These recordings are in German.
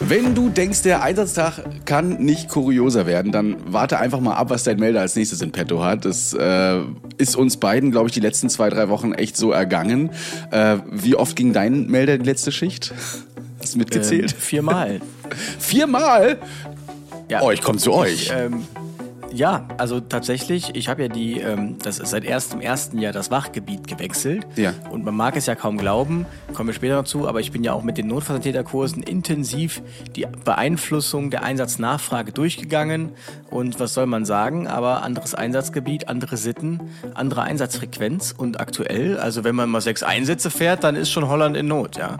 Wenn du denkst, der Einsatztag kann nicht kurioser werden, dann warte einfach mal ab, was dein Melder als nächstes in petto hat. Das äh, ist uns beiden, glaube ich, die letzten zwei, drei Wochen echt so ergangen. Äh, wie oft ging dein Melder die letzte Schicht? Hast du mitgezählt? Ähm, viermal. viermal? Ja. Oh, ich komme zu euch. Ich, ähm, ja, also tatsächlich, ich habe ja die, ähm, das ist seit erstem ersten Jahr das Wachgebiet gewechselt. Ja. Und man mag es ja kaum glauben, kommen wir später noch zu, aber ich bin ja auch mit den Notfallsanitäterkursen intensiv die Beeinflussung der Einsatznachfrage durchgegangen. Und was soll man sagen? Aber anderes Einsatzgebiet, andere Sitten, andere Einsatzfrequenz. Und aktuell, also wenn man mal sechs Einsätze fährt, dann ist schon Holland in Not, ja.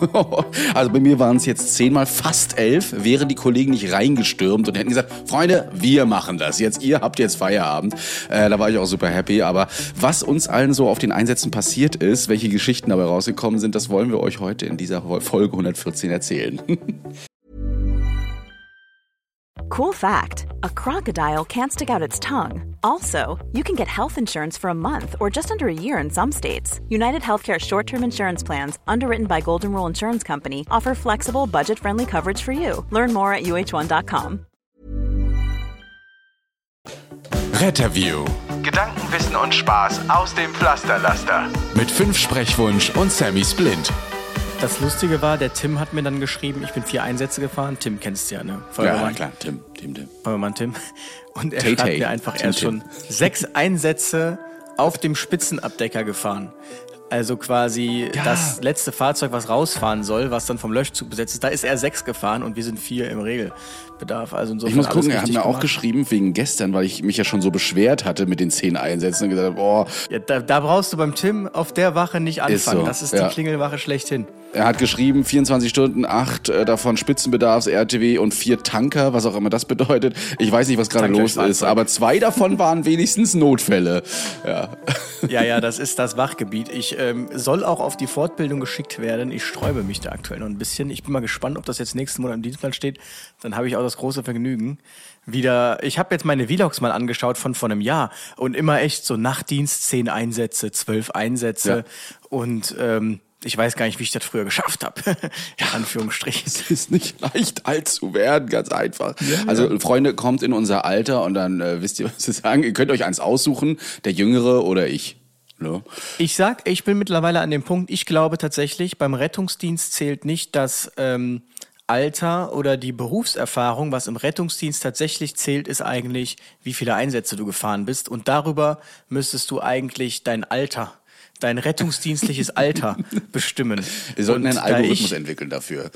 Also bei mir waren es jetzt zehnmal fast elf, wären die Kollegen nicht reingestürmt und hätten gesagt, Freunde, wir machen das jetzt, ihr habt jetzt Feierabend. Äh, da war ich auch super happy. Aber was uns allen so auf den Einsätzen passiert ist, welche Geschichten dabei rausgekommen sind, das wollen wir euch heute in dieser Folge 114 erzählen. Cool fact a crocodile can't stick out its tongue. Also, you can get health insurance for a month or just under a year in some states. United Healthcare short term insurance plans, underwritten by Golden Rule Insurance Company, offer flexible, budget friendly coverage for you. Learn more at uh1.com. Retterview. Gedanken, Wissen und Spaß aus dem Pflasterlaster. Mit fünf Sprechwunsch und Sammy Splint. Das Lustige war, der Tim hat mir dann geschrieben, ich bin vier Einsätze gefahren. Tim kennst du ja, ne? Ja, Feuerwehrmann. klar, Tim, Tim, Tim. Feuerwehrmann Tim. Und er Tay schreibt Tay. mir einfach, Tim er ist Tim. schon sechs Einsätze auf dem Spitzenabdecker gefahren. Also quasi Ja. das letzte Fahrzeug, was rausfahren soll, was dann vom Löschzug besetzt ist, da ist er sechs gefahren und wir sind vier im Regelbedarf. Also insofern Ich muss gucken, er hat mir auch gemacht. geschrieben wegen gestern, weil ich mich ja schon so beschwert hatte mit den zehn Einsätzen und gesagt habe, boah, Ja, da, da brauchst du beim Tim auf der Wache nicht anfangen. so, das ist ja. die Klingelwache schlechthin. Er hat geschrieben, 24 Stunden, acht äh, davon Spitzenbedarfs, RTW und vier Tanker, was auch immer das bedeutet. Ich weiß nicht, was gerade los ist, aber zwei davon waren wenigstens Notfälle. Ja. Ja, ja, das ist das Wachgebiet. Ich ähm, soll auch auf die Fortbildung geschickt werden. Ich sträube mich da aktuell noch ein bisschen. Ich bin mal gespannt, ob das jetzt nächsten Monat im Dienstplan steht. Dann habe ich auch das große Vergnügen. Wieder, ich habe jetzt meine Vlogs mal angeschaut von vor einem Jahr und immer echt so Nachtdienst, zehn Einsätze, zwölf Einsätze Ja. und ähm, ich weiß gar nicht, wie ich das früher geschafft habe. In Anführungsstrichen. Es ist nicht leicht, alt zu werden, ganz einfach. also, Freunde, kommt in unser Alter und dann äh, wisst ihr, was sie sagen. Ihr könnt euch eins aussuchen, der Jüngere oder ich. Ne? Ich sag, ich bin mittlerweile an dem Punkt, ich glaube tatsächlich, beim Rettungsdienst zählt nicht das ähm, Alter oder die Berufserfahrung. Was im Rettungsdienst tatsächlich zählt, ist eigentlich, wie viele Einsätze du gefahren bist. Und darüber müsstest du eigentlich dein Alter, dein rettungsdienstliches Alter bestimmen. Wir sollten einen da Algorithmus ich- entwickeln dafür.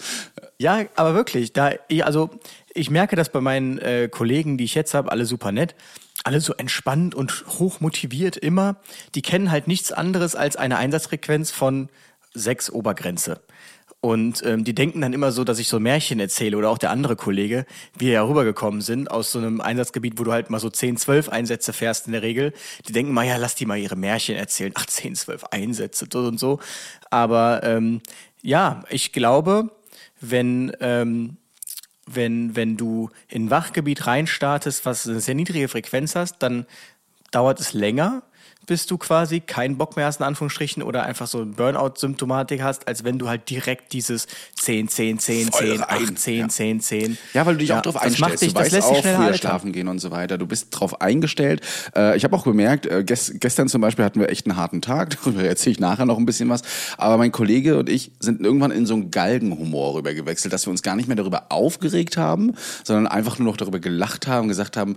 ja, aber wirklich, da ich, also ich merke das bei meinen äh, Kollegen, die ich jetzt habe, alle super nett, alle so entspannt und hoch motiviert immer. Die kennen halt nichts anderes als eine Einsatzfrequenz von sechs Obergrenze. Und ähm, die denken dann immer so, dass ich so Märchen erzähle oder auch der andere Kollege, wie wir ja rübergekommen sind aus so einem Einsatzgebiet, wo du halt mal so 10, 12 Einsätze fährst in der Regel. Die denken mal, ja, lass die mal ihre Märchen erzählen. Ach, 10, 12 Einsätze, so und so. Aber ähm, ja, ich glaube, wenn, ähm, wenn, wenn du in ein Wachgebiet reinstartest, was eine sehr niedrige Frequenz hast, dann dauert es länger, bis du quasi keinen Bock mehr hast, in Anführungsstrichen, oder einfach so Burnout-Symptomatik hast, als wenn du halt direkt dieses 10, 10, 10, Voll 10, rein, 8, 10, ja. 10, 10. Ja, weil du dich auch drauf einstellst. Macht dich, du das weißt lässt auch früher altern. schlafen gehen und so weiter. Du bist drauf eingestellt. Äh, ich habe auch bemerkt, äh, ges gestern zum Beispiel hatten wir echt einen harten Tag. Darüber erzähle ich nachher noch ein bisschen was. Aber mein Kollege und ich sind irgendwann in so einen Galgenhumor rüber gewechselt, dass wir uns gar nicht mehr darüber aufgeregt haben, sondern einfach nur noch darüber gelacht haben und gesagt haben,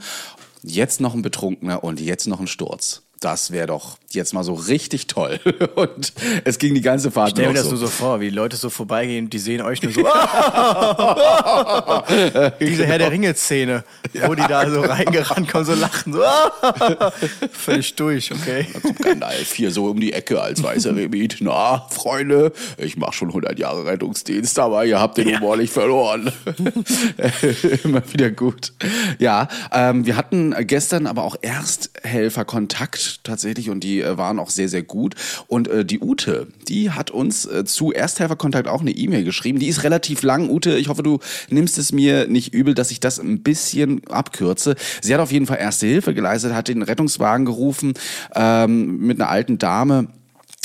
jetzt noch ein Betrunkener und jetzt noch ein Sturz. Das wäre doch jetzt mal so richtig toll. Und es ging die ganze Fahrt Stell mir das so. nur so vor, wie Leute so vorbeigehen, die sehen euch nur so. Diese Herr der Ringe-Szene, wo die da so reingerannt kommen, so lachen, so. Völlig durch, okay. Gandalf hier so um die Ecke als weißer Remit. Na, Freunde, ich mache schon 100 Jahre Rettungsdienst, aber ihr habt den Humor nicht verloren. Immer wieder gut. Ja, ähm, wir hatten gestern aber auch Ersthelferkontakt tatsächlich und die äh, waren auch sehr, sehr gut. Und äh, die Ute, die hat uns äh, zu Ersthelferkontakt auch eine E-Mail geschrieben. Die ist relativ lang. Ute, ich hoffe, du nimmst es mir nicht übel, dass ich das ein bisschen abkürze. Sie hat auf jeden Fall Erste Hilfe geleistet, hat den Rettungswagen gerufen ähm, mit einer alten Dame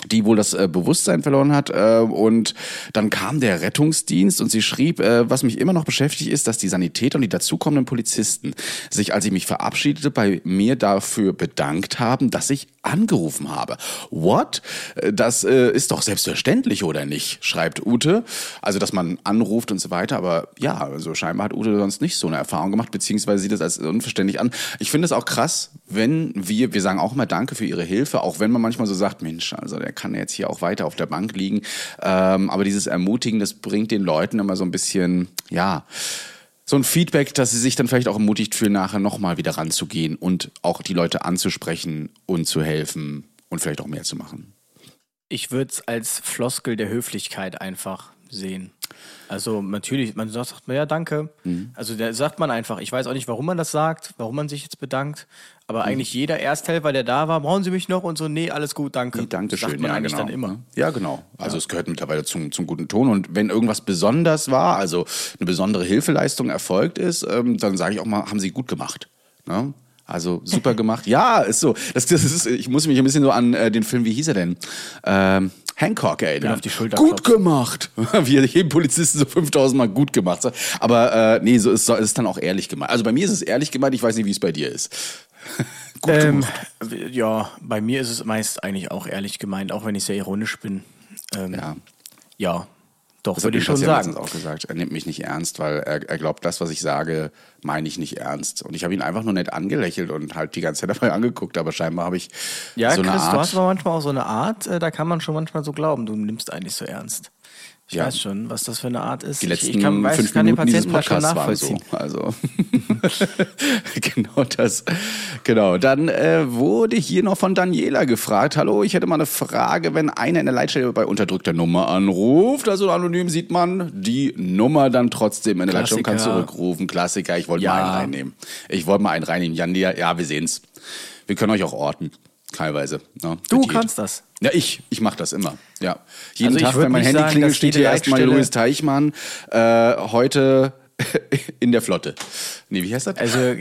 die wohl das äh, Bewusstsein verloren hat. Äh, und dann kam der Rettungsdienst und sie schrieb, äh, was mich immer noch beschäftigt ist, dass die Sanitäter und die dazukommenden Polizisten sich, als ich mich verabschiedete, bei mir dafür bedankt haben, dass ich angerufen habe. What? Äh, das äh, ist doch selbstverständlich, oder nicht? schreibt Ute. Also, dass man anruft und so weiter. Aber ja, also scheinbar hat Ute sonst nicht so eine Erfahrung gemacht, beziehungsweise sieht das als unverständlich an. Ich finde es auch krass, wenn wir, wir sagen auch immer Danke für Ihre Hilfe, auch wenn man manchmal so sagt, Mensch, also der kann jetzt hier auch weiter auf der Bank liegen. Ähm, aber dieses Ermutigen, das bringt den Leuten immer so ein bisschen, ja, so ein Feedback, dass sie sich dann vielleicht auch ermutigt fühlen, nachher nochmal wieder ranzugehen und auch die Leute anzusprechen und zu helfen und vielleicht auch mehr zu machen. Ich würde es als Floskel der Höflichkeit einfach sehen. Also natürlich, man sagt, ja, danke. Mhm. Also da sagt man einfach, ich weiß auch nicht, warum man das sagt, warum man sich jetzt bedankt, aber mhm. eigentlich jeder Ersthelfer, der da war, brauchen Sie mich noch und so, nee, alles gut, danke. Nee, danke schön, sagt man ja, eigentlich genau. dann immer. Ja, genau. Also ja. es gehört mittlerweile zum, zum guten Ton und wenn irgendwas besonders war, also eine besondere Hilfeleistung erfolgt ist, ähm, dann sage ich auch mal, haben Sie gut gemacht. Ne? Also super gemacht. Ja, ist so. Das, das ist, ich muss mich ein bisschen so an äh, den Film, wie hieß er denn? Ähm, Hancock erinnern. Auf die Schulter gut klopft. gemacht. Wie jedem Polizisten so 5000 Mal gut gemacht. Aber äh, nee, so ist, es dann auch ehrlich gemeint. Also bei mir ist es ehrlich gemeint, ich weiß nicht, wie es bei dir ist. gut ähm, ja, bei mir ist es meist eigentlich auch ehrlich gemeint, auch wenn ich sehr ironisch bin. Ähm, ja. Ja, doch, das würde ich schon sagen. auch gesagt. Er nimmt mich nicht ernst, weil er, er glaubt, das, was ich sage, meine ich nicht ernst. Und ich habe ihn einfach nur nett angelächelt und halt die ganze Zeit dabei angeguckt, aber scheinbar habe ich ja, so eine Chris, Art. Du hast aber manchmal auch so eine Art, äh, da kann man schon manchmal so glauben, du nimmst eigentlich so ernst. Ich ja. weiß schon, was das für eine Art ist. Die letzten ich, ich kann, weiß, fünf Minuten den Patienten schon nachvollziehen. So. Also genau das. Genau. Dann äh, wurde hier noch von Daniela gefragt: Hallo, ich hätte mal eine Frage, wenn einer in der Leitstelle bei unterdrückter Nummer anruft, also anonym sieht man die Nummer dann trotzdem in der Leitstelle und kann zurückrufen. Klassiker. Ich wollte ja. mal einen reinnehmen. Ich wollte mal einen reinnehmen. Jan, ja, wir sehen's. Wir können euch auch orten teilweise. Ne? Du kannst das. Ja, ich, ich mache das immer. Ja, jeden also Tag, wenn mein Handy klingelt, steht hier erstmal Louis Teichmann. Äh, heute in der Flotte. Nee, wie heißt das? Also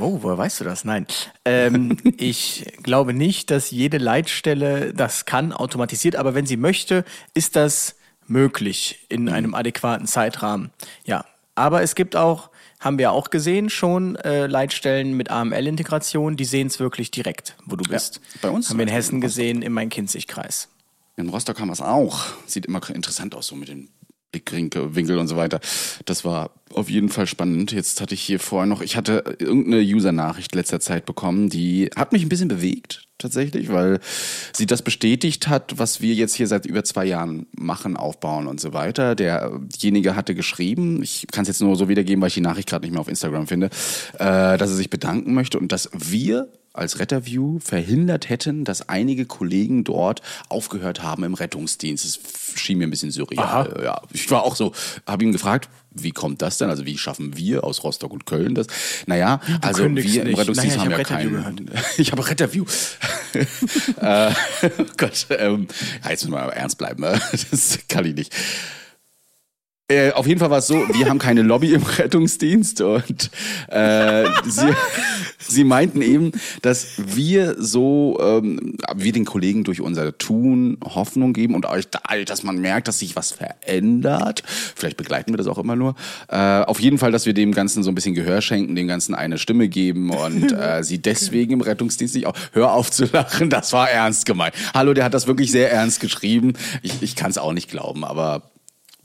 Oh, woher weißt du das? Nein. Ähm, ich glaube nicht, dass jede Leitstelle das kann, automatisiert, aber wenn sie möchte, ist das möglich in mhm. einem adäquaten Zeitrahmen. Ja. Aber es gibt auch haben wir auch gesehen schon, äh, Leitstellen mit AML-Integration, die sehen es wirklich direkt, wo du bist. Ja, bei uns haben wir in Hessen in gesehen, im Main-Kinzig-Kreis. In Rostock haben wir es auch. Sieht immer interessant aus, so mit den Blickwinkel und so weiter. Das war auf jeden Fall spannend. Jetzt hatte ich hier vorher noch, ich hatte irgendeine User-Nachricht letzter Zeit bekommen, die hat mich ein bisschen bewegt, tatsächlich, weil sie das bestätigt hat, was wir jetzt hier seit über zwei Jahren machen, aufbauen und so weiter. Derjenige hatte geschrieben, ich kann es jetzt nur so wiedergeben, weil ich die Nachricht gerade nicht mehr auf Instagram finde, äh, dass er sich bedanken möchte und dass wir als Retterview verhindert hätten, dass einige Kollegen dort aufgehört haben im Rettungsdienst. Es schien mir ein bisschen surreal. Aha. Ja, ich war auch so, habe ihn gefragt, wie kommt das denn? Also wie schaffen wir aus Rostock und Köln das? Naja, du also wir im Rettungsdienst naja, haben ja keinen. ich habe Retterview. äh, oh Gott, ähm, ja, jetzt müssen wir mal ernst bleiben. Ne? Das kann ich nicht. Äh, auf jeden Fall war es so, wir haben keine Lobby im Rettungsdienst und äh, sie, sie meinten eben, dass wir so, ähm, wir den Kollegen durch unser Tun Hoffnung geben und euch, dass man merkt, dass sich was verändert. Vielleicht begleiten wir das auch immer nur. Äh, auf jeden Fall, dass wir dem Ganzen so ein bisschen Gehör schenken, dem Ganzen eine Stimme geben und äh, sie deswegen im Rettungsdienst nicht auch, hör auf zu lachen, das war ernst gemeint. Hallo, der hat das wirklich sehr ernst geschrieben. Ich, ich kann es auch nicht glauben, aber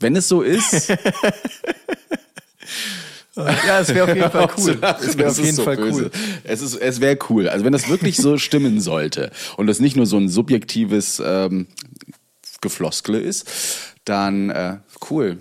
wenn es so ist. ja, es wäre auf jeden Fall cool. Es wäre auf jeden so Fall böse. cool. Es, ist, es wäre cool. Also wenn das wirklich so stimmen sollte und das nicht nur so ein subjektives ähm, Gefloskle ist, dann äh, cool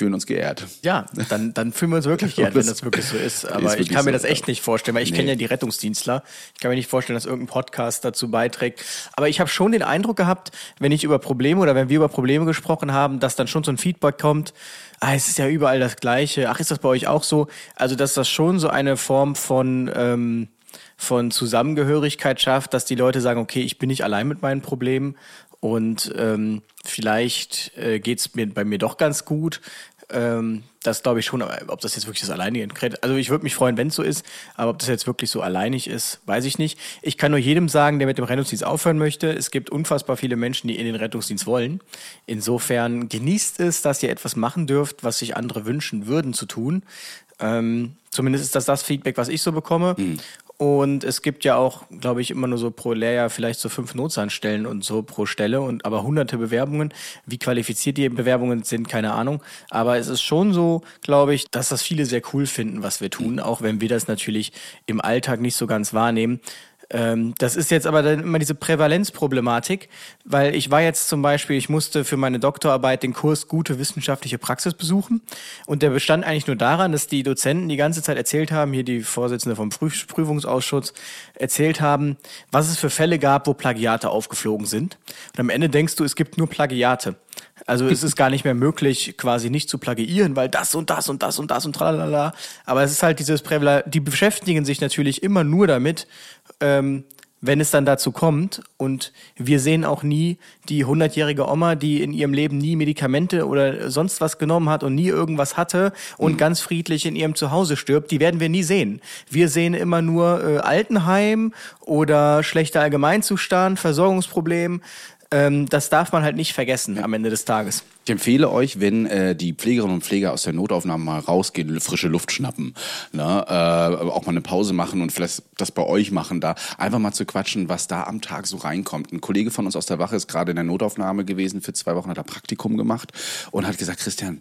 fühlen uns geehrt. Ja, dann, dann fühlen wir uns wirklich geehrt, wenn das wirklich so ist. Aber ist ich kann mir das echt nicht vorstellen, weil ich nee. kenne ja die Rettungsdienstler. Ich kann mir nicht vorstellen, dass irgendein Podcast dazu beiträgt. Aber ich habe schon den Eindruck gehabt, wenn ich über Probleme oder wenn wir über Probleme gesprochen haben, dass dann schon so ein Feedback kommt, ah, es ist ja überall das Gleiche. Ach, ist das bei euch auch so? Also, dass das schon so eine Form von... Ähm, von Zusammengehörigkeit schafft, dass die Leute sagen, okay, ich bin nicht allein mit meinen Problemen und ähm, vielleicht äh, geht es mir bei mir doch ganz gut Ähm, das glaube ich schon, aber ob das jetzt wirklich das alleinige Kredit, also ich würde mich freuen, wenn es so ist, aber ob das jetzt wirklich so alleinig ist, weiß ich nicht. Ich kann nur jedem sagen, der mit dem Rettungsdienst aufhören möchte, es gibt unfassbar viele Menschen, die in den Rettungsdienst wollen. Insofern genießt es, dass ihr etwas machen dürft, was sich andere wünschen würden zu tun. Ähm, zumindest ist das das Feedback, was ich so bekomme. Mhm. Und es gibt ja auch, glaube ich, immer nur so pro Lehrjahr vielleicht so fünf Notsanstellen und so pro Stelle und aber hunderte Bewerbungen. Wie qualifiziert die Bewerbungen sind, keine Ahnung. Aber es ist schon so, glaube ich, dass das viele sehr cool finden, was wir tun, auch wenn wir das natürlich im Alltag nicht so ganz wahrnehmen. Ähm, das ist jetzt aber dann immer diese Prävalenzproblematik, weil ich war jetzt zum Beispiel, ich musste für meine Doktorarbeit den Kurs gute wissenschaftliche Praxis besuchen und der bestand eigentlich nur daran, dass die Dozenten die ganze Zeit erzählt haben, hier die Vorsitzende vom Prüfungsausschuss erzählt haben, was es für Fälle gab, wo Plagiate aufgeflogen sind. Und am Ende denkst du, es gibt nur Plagiate. Also es ist gar nicht mehr möglich, quasi nicht zu plagiieren, weil das und das und das und das und tralala. Aber es ist halt dieses Prävala, die beschäftigen sich natürlich immer nur damit, ähm, wenn es dann dazu kommt. Und wir sehen auch nie die hundertjährige Oma, die in ihrem Leben nie Medikamente oder sonst was genommen hat und nie irgendwas hatte und mhm. ganz friedlich in ihrem Zuhause stirbt. Die werden wir nie sehen. Wir sehen immer nur äh, Altenheim oder schlechter Allgemeinzustand, Versorgungsproblem. Ähm, das darf man halt nicht vergessen ja. am Ende des Tages. Ich empfehle euch, wenn äh, die Pflegerinnen und Pfleger aus der Notaufnahme mal rausgehen, frische Luft schnappen, ne? äh, auch mal eine Pause machen und vielleicht das bei euch machen, da einfach mal zu quatschen, was da am Tag so reinkommt. Ein Kollege von uns aus der Wache ist gerade in der Notaufnahme gewesen, für zwei Wochen hat er Praktikum gemacht und hat gesagt, Christian,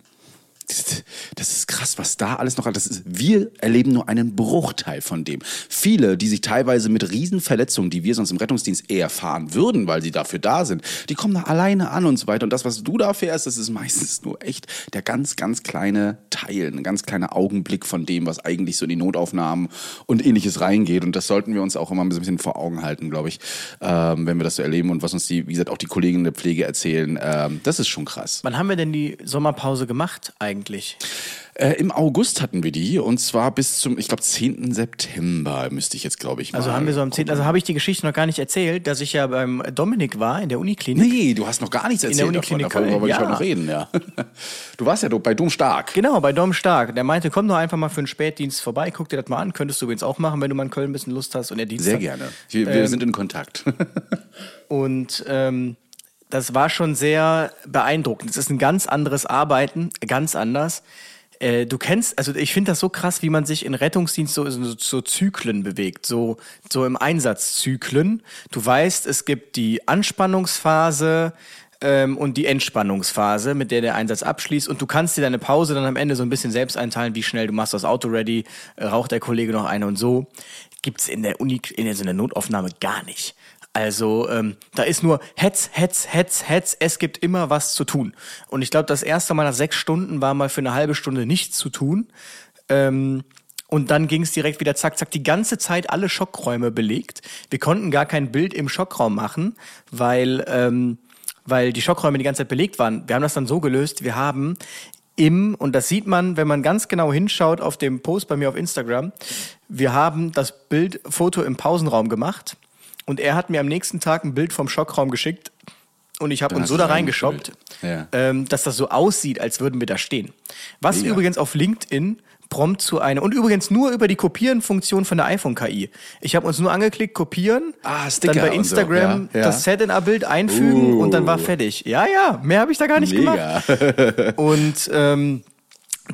das ist krass, was da alles noch das ist. Wir erleben nur einen Bruchteil von dem. Viele, die sich teilweise mit Riesenverletzungen, die wir sonst im Rettungsdienst eher fahren würden, weil sie dafür da sind, die kommen da alleine an und so weiter. Und das, was du da fährst, das ist meistens nur echt der ganz, ganz kleine Teil, ein ganz kleiner Augenblick von dem, was eigentlich so in die Notaufnahmen und ähnliches reingeht. Und das sollten wir uns auch immer ein bisschen vor Augen halten, glaube ich, ähm, wenn wir das so erleben und was uns die, wie gesagt, auch die Kolleginnen der Pflege erzählen. Ähm, das ist schon krass. Wann haben wir denn die Sommerpause gemacht eigentlich? Eigentlich? Äh, Im August hatten wir die und zwar bis zum, ich glaube, 10. September müsste ich jetzt, glaube ich, also mal. Also haben wir so am 10. Also habe ich die Geschichte noch gar nicht erzählt, dass ich ja beim Dominik war in der Uniklinik. Nee, du hast noch gar nichts erzählt. In der Uniklinik. Davon, davon wollte ja. ich heute noch reden, ja. Du warst ja bei Dom Stark. Genau, bei Dom Stark. Der meinte, komm doch einfach mal für einen Spätdienst vorbei, guck dir das mal an. Könntest du übrigens auch machen, wenn du mal in Köln ein bisschen Lust hast und der Dienst. Sehr gerne. Wir, wir ähm, sind in Kontakt. und ähm, das war schon sehr beeindruckend. Es ist ein ganz anderes Arbeiten, ganz anders. Äh, du kennst, also ich finde das so krass, wie man sich in Rettungsdienst so, so, so Zyklen bewegt, so, so im Einsatzzyklen. Du weißt, es gibt die Anspannungsphase, ähm, und die Entspannungsphase, mit der der Einsatz abschließt. Und du kannst dir deine Pause dann am Ende so ein bisschen selbst einteilen, wie schnell du machst das Auto ready, äh, raucht der Kollege noch eine und so. Gibt's in der Uni, in der, in der Notaufnahme gar nicht. Also ähm, da ist nur Hetz, Hetz, Hetz, Hetz. Es gibt immer was zu tun. Und ich glaube, das erste Mal nach sechs Stunden war mal für eine halbe Stunde nichts zu tun. Ähm, und dann ging es direkt wieder zack, zack, die ganze Zeit alle Schockräume belegt. Wir konnten gar kein Bild im Schockraum machen, weil, ähm, weil die Schockräume die ganze Zeit belegt waren. Wir haben das dann so gelöst, wir haben im, und das sieht man, wenn man ganz genau hinschaut auf dem Post bei mir auf Instagram, wir haben das Bildfoto im Pausenraum gemacht und er hat mir am nächsten Tag ein Bild vom Schockraum geschickt. Und ich habe uns so da reingeschoppt, ja. ähm, dass das so aussieht, als würden wir da stehen. Was Mega. übrigens auf LinkedIn prompt zu einer und übrigens nur über die Kopieren-Funktion von der iPhone-KI. Ich habe uns nur angeklickt, kopieren, ah, Sticker dann bei Instagram so. ja, ja. das Set-in-A-Bild einfügen uh. und dann war fertig. Ja, ja, mehr habe ich da gar nicht Mega. gemacht. und ähm,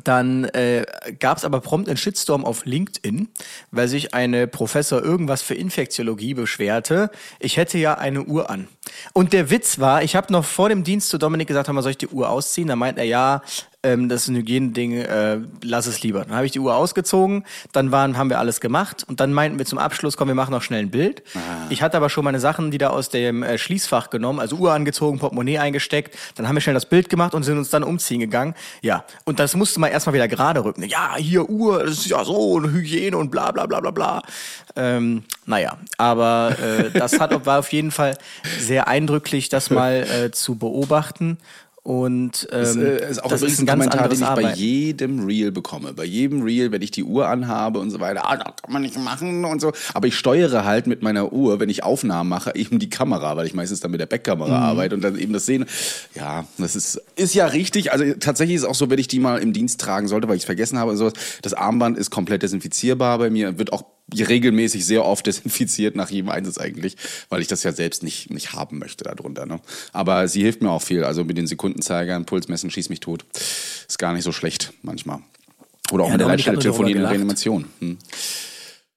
dann äh, gab es aber prompt einen Shitstorm auf LinkedIn, weil sich eine Professor irgendwas für Infektiologie beschwerte. Ich hätte ja eine Uhr an. Und der Witz war, ich habe noch vor dem Dienst zu Dominik gesagt, haben wir soll ich die Uhr ausziehen? Da meint er, ja, ähm, das ist ein Hygieneding, äh, lass es lieber. Dann habe ich die Uhr ausgezogen, dann waren, haben wir alles gemacht und dann meinten wir zum Abschluss, komm, wir machen noch schnell ein Bild. Ah. Ich hatte aber schon meine Sachen wieder aus dem äh, Schließfach genommen, also Uhr angezogen, Portemonnaie eingesteckt, dann haben wir schnell das Bild gemacht und sind uns dann umziehen gegangen. Ja, und das musste man erstmal wieder gerade rücken. Ja, hier Uhr, das ist ja so, und Hygiene und bla bla bla bla bla. Ähm, naja, aber äh, das hat, war auf jeden Fall sehr eindrücklich, das mal äh, zu beobachten. Und ähm, Das äh, ist auch das ist ein ganz Kommentar, den ich bei Arbeiten. jedem Reel bekomme. Bei jedem Reel, wenn ich die Uhr anhabe und so weiter, ah, das kann man nicht machen und so. Aber ich steuere halt mit meiner Uhr, wenn ich Aufnahmen mache, eben die Kamera, weil ich meistens dann mit der Backkamera Mhm. arbeite und dann eben das sehen. Ja, das ist, ist ja richtig. Also tatsächlich ist es auch so, wenn ich die mal im Dienst tragen sollte, weil ich es vergessen habe und sowas. Das Armband ist komplett desinfizierbar bei mir, wird auch regelmäßig sehr oft desinfiziert nach jedem Einsatz eigentlich, weil ich das ja selbst nicht, nicht haben möchte darunter. Ne? Aber sie hilft mir auch viel. Also mit den Sekundenzeigern, Pulsmessen, schieß mich tot. Ist gar nicht so schlecht manchmal. Oder auch Ja, mit der Leitstelle telefonieren in der darüber Reanimation. Hm.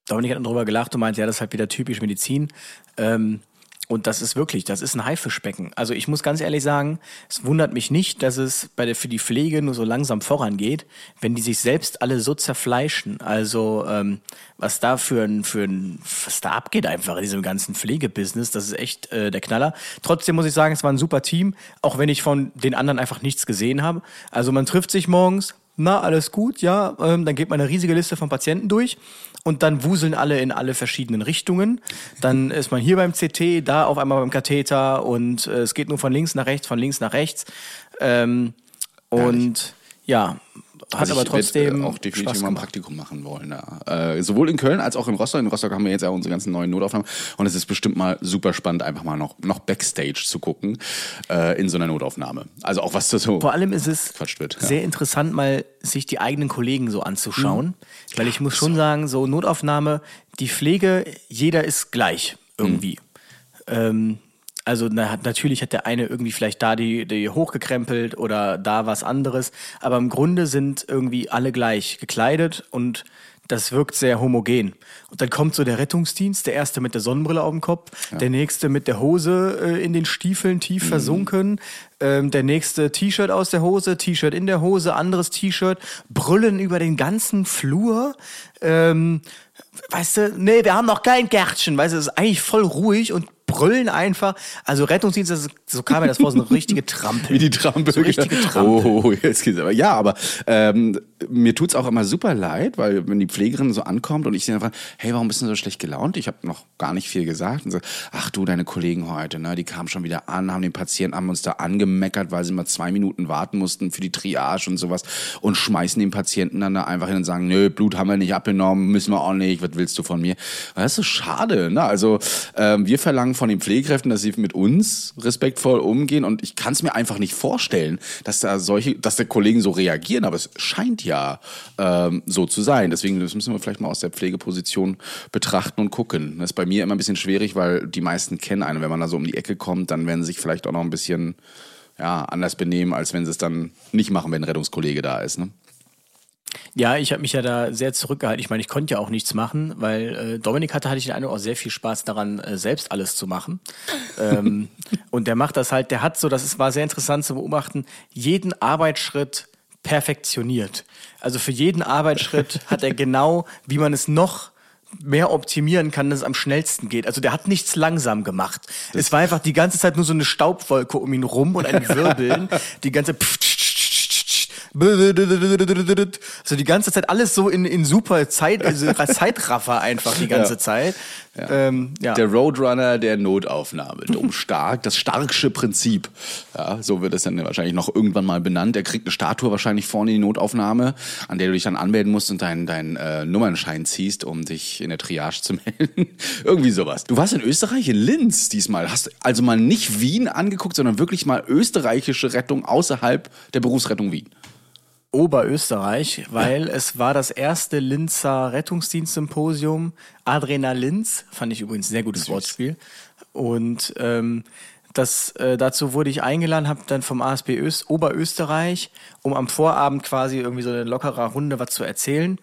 Dominik hat dann drüber gelacht und meint, ja, das ist halt wieder typisch Medizin. Ähm, und das ist wirklich, das ist ein Haifischbecken. Also ich muss ganz ehrlich sagen, es wundert mich nicht, dass es bei der, für die Pflege nur so langsam vorangeht, wenn die sich selbst alle so zerfleischen. Also ähm, was da für ein, für ein, was da abgeht einfach in diesem ganzen Pflegebusiness, das ist echt äh, der Knaller. Trotzdem muss ich sagen, es war ein super Team, auch wenn ich von den anderen einfach nichts gesehen habe. Also man trifft sich morgens, na, alles gut, ja, ähm, dann geht man eine riesige Liste von Patienten durch und dann wuseln alle in alle verschiedenen Richtungen. Dann ist man hier beim CT, da auf einmal beim Katheter und äh, es geht nur von links nach rechts, von links nach rechts. Ähm, und ja, hat Also aber ich werd, trotzdem äh, auch definitiv Spaß mal ein. Praktikum machen wollen. Ja. Äh, sowohl in Köln als auch in Rostock. In Rostock haben wir jetzt ja unsere ganzen neuen Notaufnahmen. Und es ist bestimmt mal super spannend, einfach mal noch, noch Backstage zu gucken äh, in so einer Notaufnahme. Also auch was da so Vor allem ist es wird, ja. sehr interessant, mal sich die eigenen Kollegen so anzuschauen. Mhm. Weil ich muss schon sagen, so Notaufnahme, die Pflege, jeder ist gleich irgendwie. Mhm. Ähm, also na, natürlich hat der eine irgendwie vielleicht da die, die hochgekrempelt oder da was anderes. Aber im Grunde sind irgendwie alle gleich gekleidet und das wirkt sehr homogen. Und dann kommt so der Rettungsdienst, der erste mit der Sonnenbrille auf dem Kopf, der nächste mit der Hose äh, in den Stiefeln tief versunken, ähm, der nächste T-Shirt aus der Hose, T-Shirt in der Hose, anderes T-Shirt, brüllen über den ganzen Flur. Ähm, weißt du, nee, wir haben noch kein Gärtchen, weißt du, es ist eigentlich voll ruhig und brüllen einfach. Also Rettungsdienst, das ist, so kam mir das vor, so eine richtige Trampel. Wie die Trampel. So richtige Trampel. Oh, jetzt geht's aber. Ja, aber ähm, mir tut's auch immer super leid, weil wenn die Pflegerin so ankommt und ich sie einfach, hey, warum bist du so schlecht gelaunt? Ich habe noch gar nicht viel gesagt. Und so, ach du, deine Kollegen heute, ne, die kamen schon wieder an, haben den Patienten, haben uns da angemeckert, weil sie mal zwei Minuten warten mussten für die Triage und sowas und schmeißen den Patienten dann da einfach hin und sagen, nö, Blut haben wir nicht abgenommen, müssen wir auch nicht, was willst du von mir? Das ist so schade, ne? Also ähm, wir verlangen von den Pflegekräften, dass sie mit uns respektvoll umgehen und ich kann es mir einfach nicht vorstellen, dass da solche, dass der Kollegen so reagieren, aber es scheint ja ähm, so zu sein. Deswegen das müssen wir vielleicht mal aus der Pflegeposition betrachten und gucken. Das ist bei mir immer ein bisschen schwierig, weil die meisten kennen einen. Wenn man da so um die Ecke kommt, dann werden sie sich vielleicht auch noch ein bisschen ja, anders benehmen, als wenn sie es dann nicht machen, wenn ein Rettungskollege da ist. Ne? Ja, ich habe mich ja da sehr zurückgehalten. Ich meine, ich konnte ja auch nichts machen, weil äh, Dominik hatte, hatte ich den Eindruck, auch sehr viel Spaß daran, äh, selbst alles zu machen. ähm, und der macht das halt, der hat so, das ist, war sehr interessant zu beobachten, jeden Arbeitsschritt perfektionioniert. Also für jeden Arbeitsschritt hat er genau, wie man es noch mehr optimieren kann, dass es am schnellsten geht. Also der hat nichts langsam gemacht. es war einfach die ganze Zeit nur so eine Staubwolke um ihn rum und ein Wirbeln. die ganze also die ganze Zeit alles so in, in super Zeit, also Zeitraffer einfach die ganze Ja. Zeit. Ja. Ähm, ja. Der Roadrunner der Notaufnahme. Dumm stark, das Starksche Prinzip. Ja, so wird es dann wahrscheinlich noch irgendwann mal benannt. Er kriegt eine Statue wahrscheinlich vorne in die Notaufnahme, an der du dich dann anmelden musst und deinen deinen äh, Nummernschein ziehst, um dich in der Triage zu melden. Irgendwie sowas. Du warst in Österreich, in Linz diesmal. Hast also mal nicht Wien angeguckt, sondern wirklich mal österreichische Rettung außerhalb der Berufsrettung Wien. Oberösterreich, weil es war das erste Linzer Rettungsdienstsymposium. Adrenalinz, fand ich übrigens ein sehr gutes Wortspiel. Und ähm, das, äh, dazu wurde ich eingeladen, habe dann vom ASB Öst, Oberösterreich, um am Vorabend quasi irgendwie so eine lockere Runde was zu erzählen.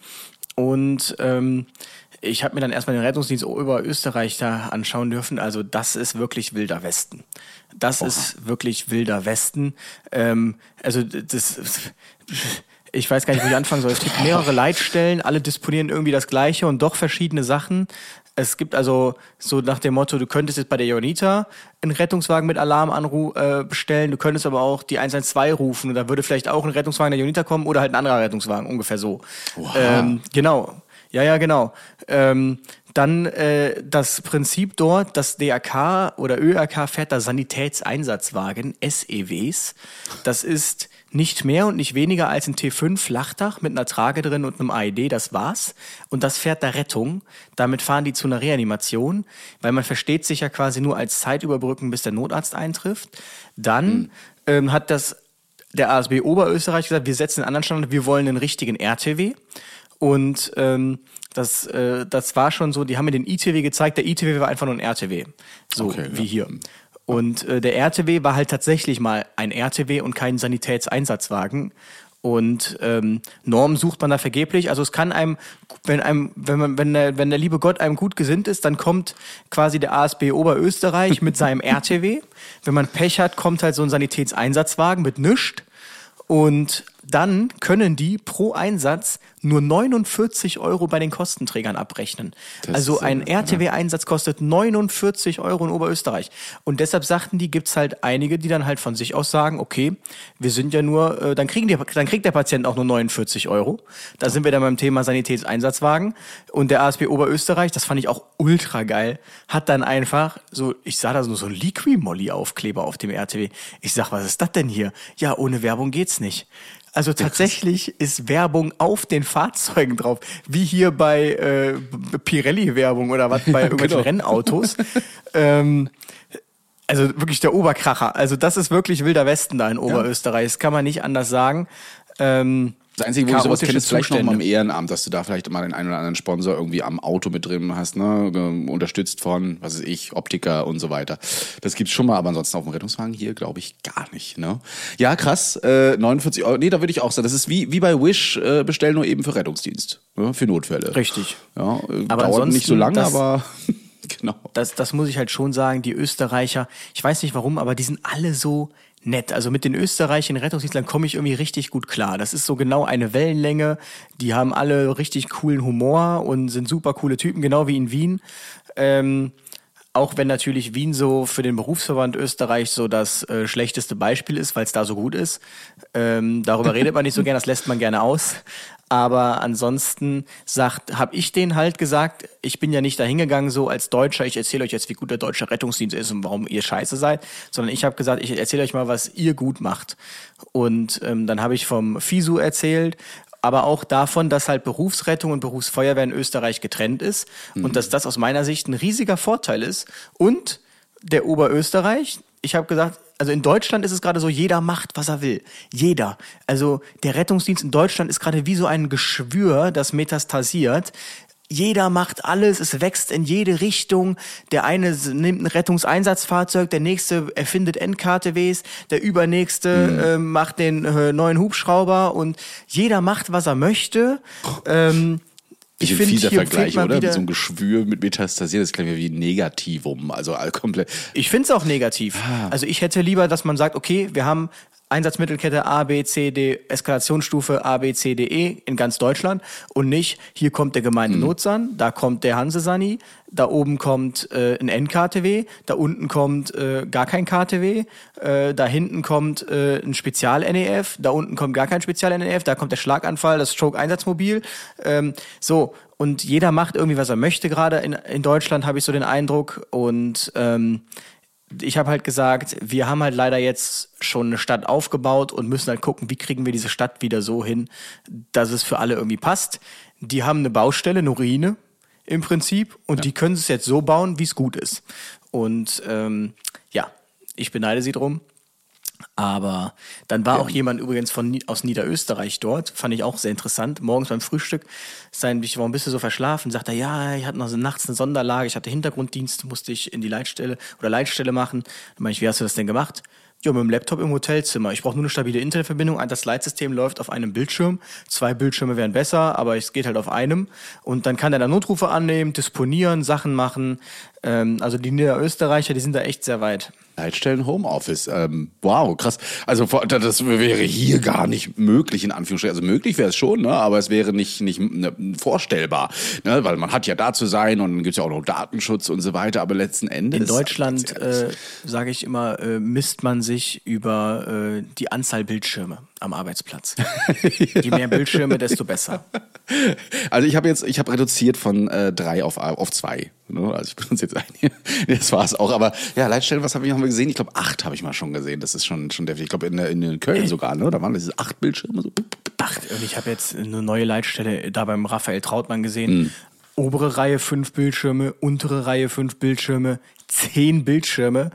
Und ähm, ich habe mir dann erstmal den Rettungsdienst Oberösterreich da anschauen dürfen. Also das ist wirklich wilder Westen. Das ist wirklich wilder Westen. Ähm, also das, ich weiß gar nicht, wo ich anfangen soll. Es gibt mehrere Leitstellen, alle disponieren irgendwie das Gleiche und doch verschiedene Sachen. Es gibt also so nach dem Motto, du könntest jetzt bei der Jonita einen Rettungswagen mit Alarm anru äh, bestellen, du könntest aber auch die 112 rufen und da würde vielleicht auch ein Rettungswagen der Jonita kommen oder halt ein anderer Rettungswagen, ungefähr so. Ähm, genau. Ja, ja, genau. Ähm, dann äh, das Prinzip dort, das DRK oder ÖRK fährt da Sanitätseinsatzwagen, SEWs. Das ist nicht mehr und nicht weniger als ein T5 Flachdach mit einer Trage drin und einem AED, das war's. Und das fährt da Rettung. Damit fahren die zu einer Reanimation, weil man versteht sich ja quasi nur als Zeitüberbrücken, bis der Notarzt eintrifft. Dann mhm. ähm, hat das der ASB Oberösterreich gesagt, wir setzen einen anderen Standard, wir wollen einen richtigen RTW. Und ähm, das, äh, das war schon so, die haben mir den ITW gezeigt, der ITW war einfach nur ein RTW. So okay, wie ja. hier. Und äh, der RTW war halt tatsächlich mal ein RTW und kein Sanitätseinsatzwagen. Und ähm, Norm sucht man da vergeblich. Also es kann einem, wenn einem, wenn man, wenn der, wenn der liebe Gott einem gut gesinnt ist, dann kommt quasi der ASB Oberösterreich mit seinem RTW. Wenn man Pech hat, kommt halt so ein Sanitätseinsatzwagen mit nischt. Und dann können die pro Einsatz nur 49 Euro bei den Kostenträgern abrechnen. Das also ein RTW-Einsatz kostet 49 Euro in Oberösterreich. Und deshalb sagten die, gibt's halt einige, die dann halt von sich aus sagen, okay, wir sind ja nur, äh, dann kriegen die, dann kriegt der Patient auch nur 49 Euro. Da sind wir dann beim Thema Sanitätseinsatzwagen. Und der ASB Oberösterreich, das fand ich auch ultra geil, hat dann einfach so, ich sah da so, so ein Liqui-Molly-Aufkleber auf dem RTW. Ich sag, was ist das denn hier? Ja, ohne Werbung geht's nicht. Also tatsächlich ist Werbung auf den Fahrzeugen drauf, wie hier bei äh, Pirelli-Werbung oder was bei irgendwelchen genau. Rennautos. ähm, also wirklich der Oberkracher. Also das ist wirklich wilder Westen da in Oberösterreich. Das kann man nicht anders sagen. Ähm, das Einzige, wo ich sowas kenne, ist vielleicht noch mal im Ehrenamt, dass du da vielleicht mal den einen oder anderen Sponsor irgendwie am Auto mit drin hast, ne? unterstützt von, was weiß ich, Optiker und so weiter. Das gibt's schon mal, aber ansonsten auf dem Rettungswagen hier glaube ich gar nicht. Ne? Ja, krass, äh, 49 Euro, nee, da würde ich auch sagen, das ist wie, wie bei Wish äh, bestellen, nur eben für Rettungsdienst, ne? für Notfälle. Richtig. Ja, äh, aber dauert nicht so lange, aber... genau. Das, das muss ich halt schon sagen, die Österreicher, ich weiß nicht warum, aber die sind alle so nett. Also mit den österreichischen Rettungsdienstlern komme ich irgendwie richtig gut klar. Das ist so genau eine Wellenlänge. Die haben alle richtig coolen Humor und sind super coole Typen, genau wie in Wien. Ähm, auch wenn natürlich Wien so für den Berufsverband Österreich so das äh, schlechteste Beispiel ist, weil es da so gut ist. Ähm, darüber redet man nicht so gerne, das lässt man gerne aus. Aber ansonsten sagt, habe ich denen halt gesagt, ich bin ja nicht dahingegangen so als Deutscher, ich erzähle euch jetzt, wie gut der deutsche Rettungsdienst ist und warum ihr scheiße seid, sondern ich habe gesagt, ich erzähle euch mal, was ihr gut macht. Und ähm, dann habe ich vom FISU erzählt, aber auch davon, dass halt Berufsrettung und Berufsfeuerwehr in Österreich getrennt ist mhm. und dass das aus meiner Sicht ein riesiger Vorteil ist. Und der Oberösterreich, ich habe gesagt, also in Deutschland ist es gerade so, jeder macht, was er will. Jeder. Also der Rettungsdienst in Deutschland ist gerade wie so ein Geschwür, das metastasiert. Jeder macht alles, es wächst in jede Richtung. Der eine nimmt ein Rettungseinsatzfahrzeug, der nächste erfindet NKTWs, der übernächste mhm. äh, macht den äh, neuen Hubschrauber und jeder macht, was er möchte. Ähm, ich finde fieser Vergleich, oder? Mit so einem Geschwür mit Metastasieren, das klingt wie Negativum, also komplett. Ich finde es auch negativ. Ah. Also ich hätte lieber, dass man sagt, okay, wir haben Einsatzmittelkette A, B, C, D, Eskalationsstufe A, B, C, D, E in ganz Deutschland und nicht, hier kommt der Gemeindenotsan, mhm. da kommt der Hansesani, da oben kommt äh, ein NKTW, da unten kommt äh, gar kein KTW, äh, da hinten kommt äh, ein Spezial-NEF, da unten kommt gar kein Spezial-NEF, da kommt der Schlaganfall, das Stroke-Einsatzmobil. Ähm, so, und jeder macht irgendwie, was er möchte gerade in, in Deutschland, habe ich so den Eindruck. Und ähm, ich habe halt gesagt, wir haben halt leider jetzt schon eine Stadt aufgebaut und müssen halt gucken, wie kriegen wir diese Stadt wieder so hin, dass es für alle irgendwie passt. Die haben eine Baustelle, eine Ruine im Prinzip und ja. die können es jetzt so bauen, wie es gut ist. Und ähm, ja, ich beneide sie drum. Aber dann war ja. auch jemand übrigens von aus Niederösterreich dort, fand ich auch sehr interessant. Morgens beim Frühstück, sein, ich war ein bisschen so verschlafen, sagt er, ja, ich hatte noch so nachts eine Sonderlage, ich hatte Hintergrunddienst, musste ich in die Leitstelle oder Leitstelle machen. Dann meine ich, wie hast du das denn gemacht? Ja, mit dem Laptop im Hotelzimmer. Ich brauche nur eine stabile Internetverbindung. Das Leitsystem läuft auf einem Bildschirm. Zwei Bildschirme wären besser, aber es geht halt auf einem. Und dann kann er da Notrufe annehmen, disponieren, Sachen machen. Ähm, also die Niederösterreicher, die sind da echt sehr weit. Leitstellen Homeoffice. Ähm, wow, krass. Also das wäre hier gar nicht möglich, in Anführungsstrichen. Also möglich wäre es schon, ne? aber es wäre nicht, nicht ne, vorstellbar. Ne? Weil man hat ja da zu sein und dann gibt es ja auch noch Datenschutz und so weiter, aber letzten Endes. In Deutschland, äh, sage ich immer, äh, misst man sich über äh, die Anzahl Bildschirme am Arbeitsplatz. Je mehr Bildschirme, desto besser. Also ich habe jetzt, ich habe reduziert von äh, drei auf, auf zwei. Ne? Also ich benutze jetzt ein. Das war es auch. Aber ja, Leitstellen, was habe ich noch mal gesehen? Ich glaube, acht habe ich mal schon gesehen. Das ist schon, schon deftig. Ich glaube, in, in Köln sogar, ne? Da waren das acht Bildschirme. So. Acht. Und ich habe jetzt eine neue Leitstelle da beim Raphael Trautmann gesehen. Mhm. Obere Reihe fünf Bildschirme, untere Reihe fünf Bildschirme, zehn Bildschirme.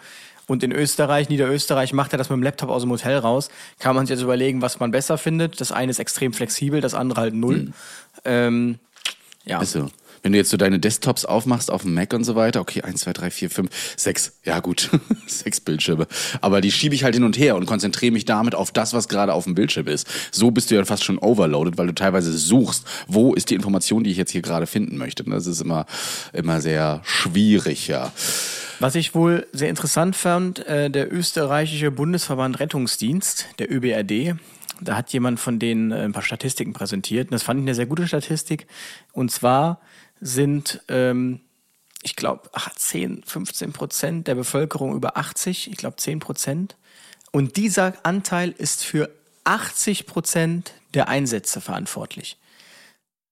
Und in Österreich, Niederösterreich, macht er das mit dem Laptop aus dem Hotel raus. Kann man sich jetzt überlegen, was man besser findet. Das eine ist extrem flexibel, das andere halt null. Mhm. Ähm, ja. Ist so. Wenn du jetzt so deine Desktops aufmachst auf dem Mac und so weiter, okay, eins, zwei, drei, vier, fünf, sechs, ja gut, sechs Bildschirme. Aber die schiebe ich halt hin und her und konzentriere mich damit auf das, was gerade auf dem Bildschirm ist. So bist du ja fast schon overloaded, weil du teilweise suchst, wo ist die Information, die ich jetzt hier gerade finden möchte. Das ist immer, immer sehr schwierig, ja. Was ich wohl sehr interessant fand, äh, der österreichische Bundesverband Rettungsdienst, der ÖBRD, da hat jemand von denen äh, ein paar Statistiken präsentiert. Und das fand ich eine sehr gute Statistik. Und zwar sind, ähm, ich glaube, 10, 15 Prozent der Bevölkerung über 80, ich glaube 10 Prozent. Und dieser Anteil ist für 80 Prozent der Einsätze verantwortlich.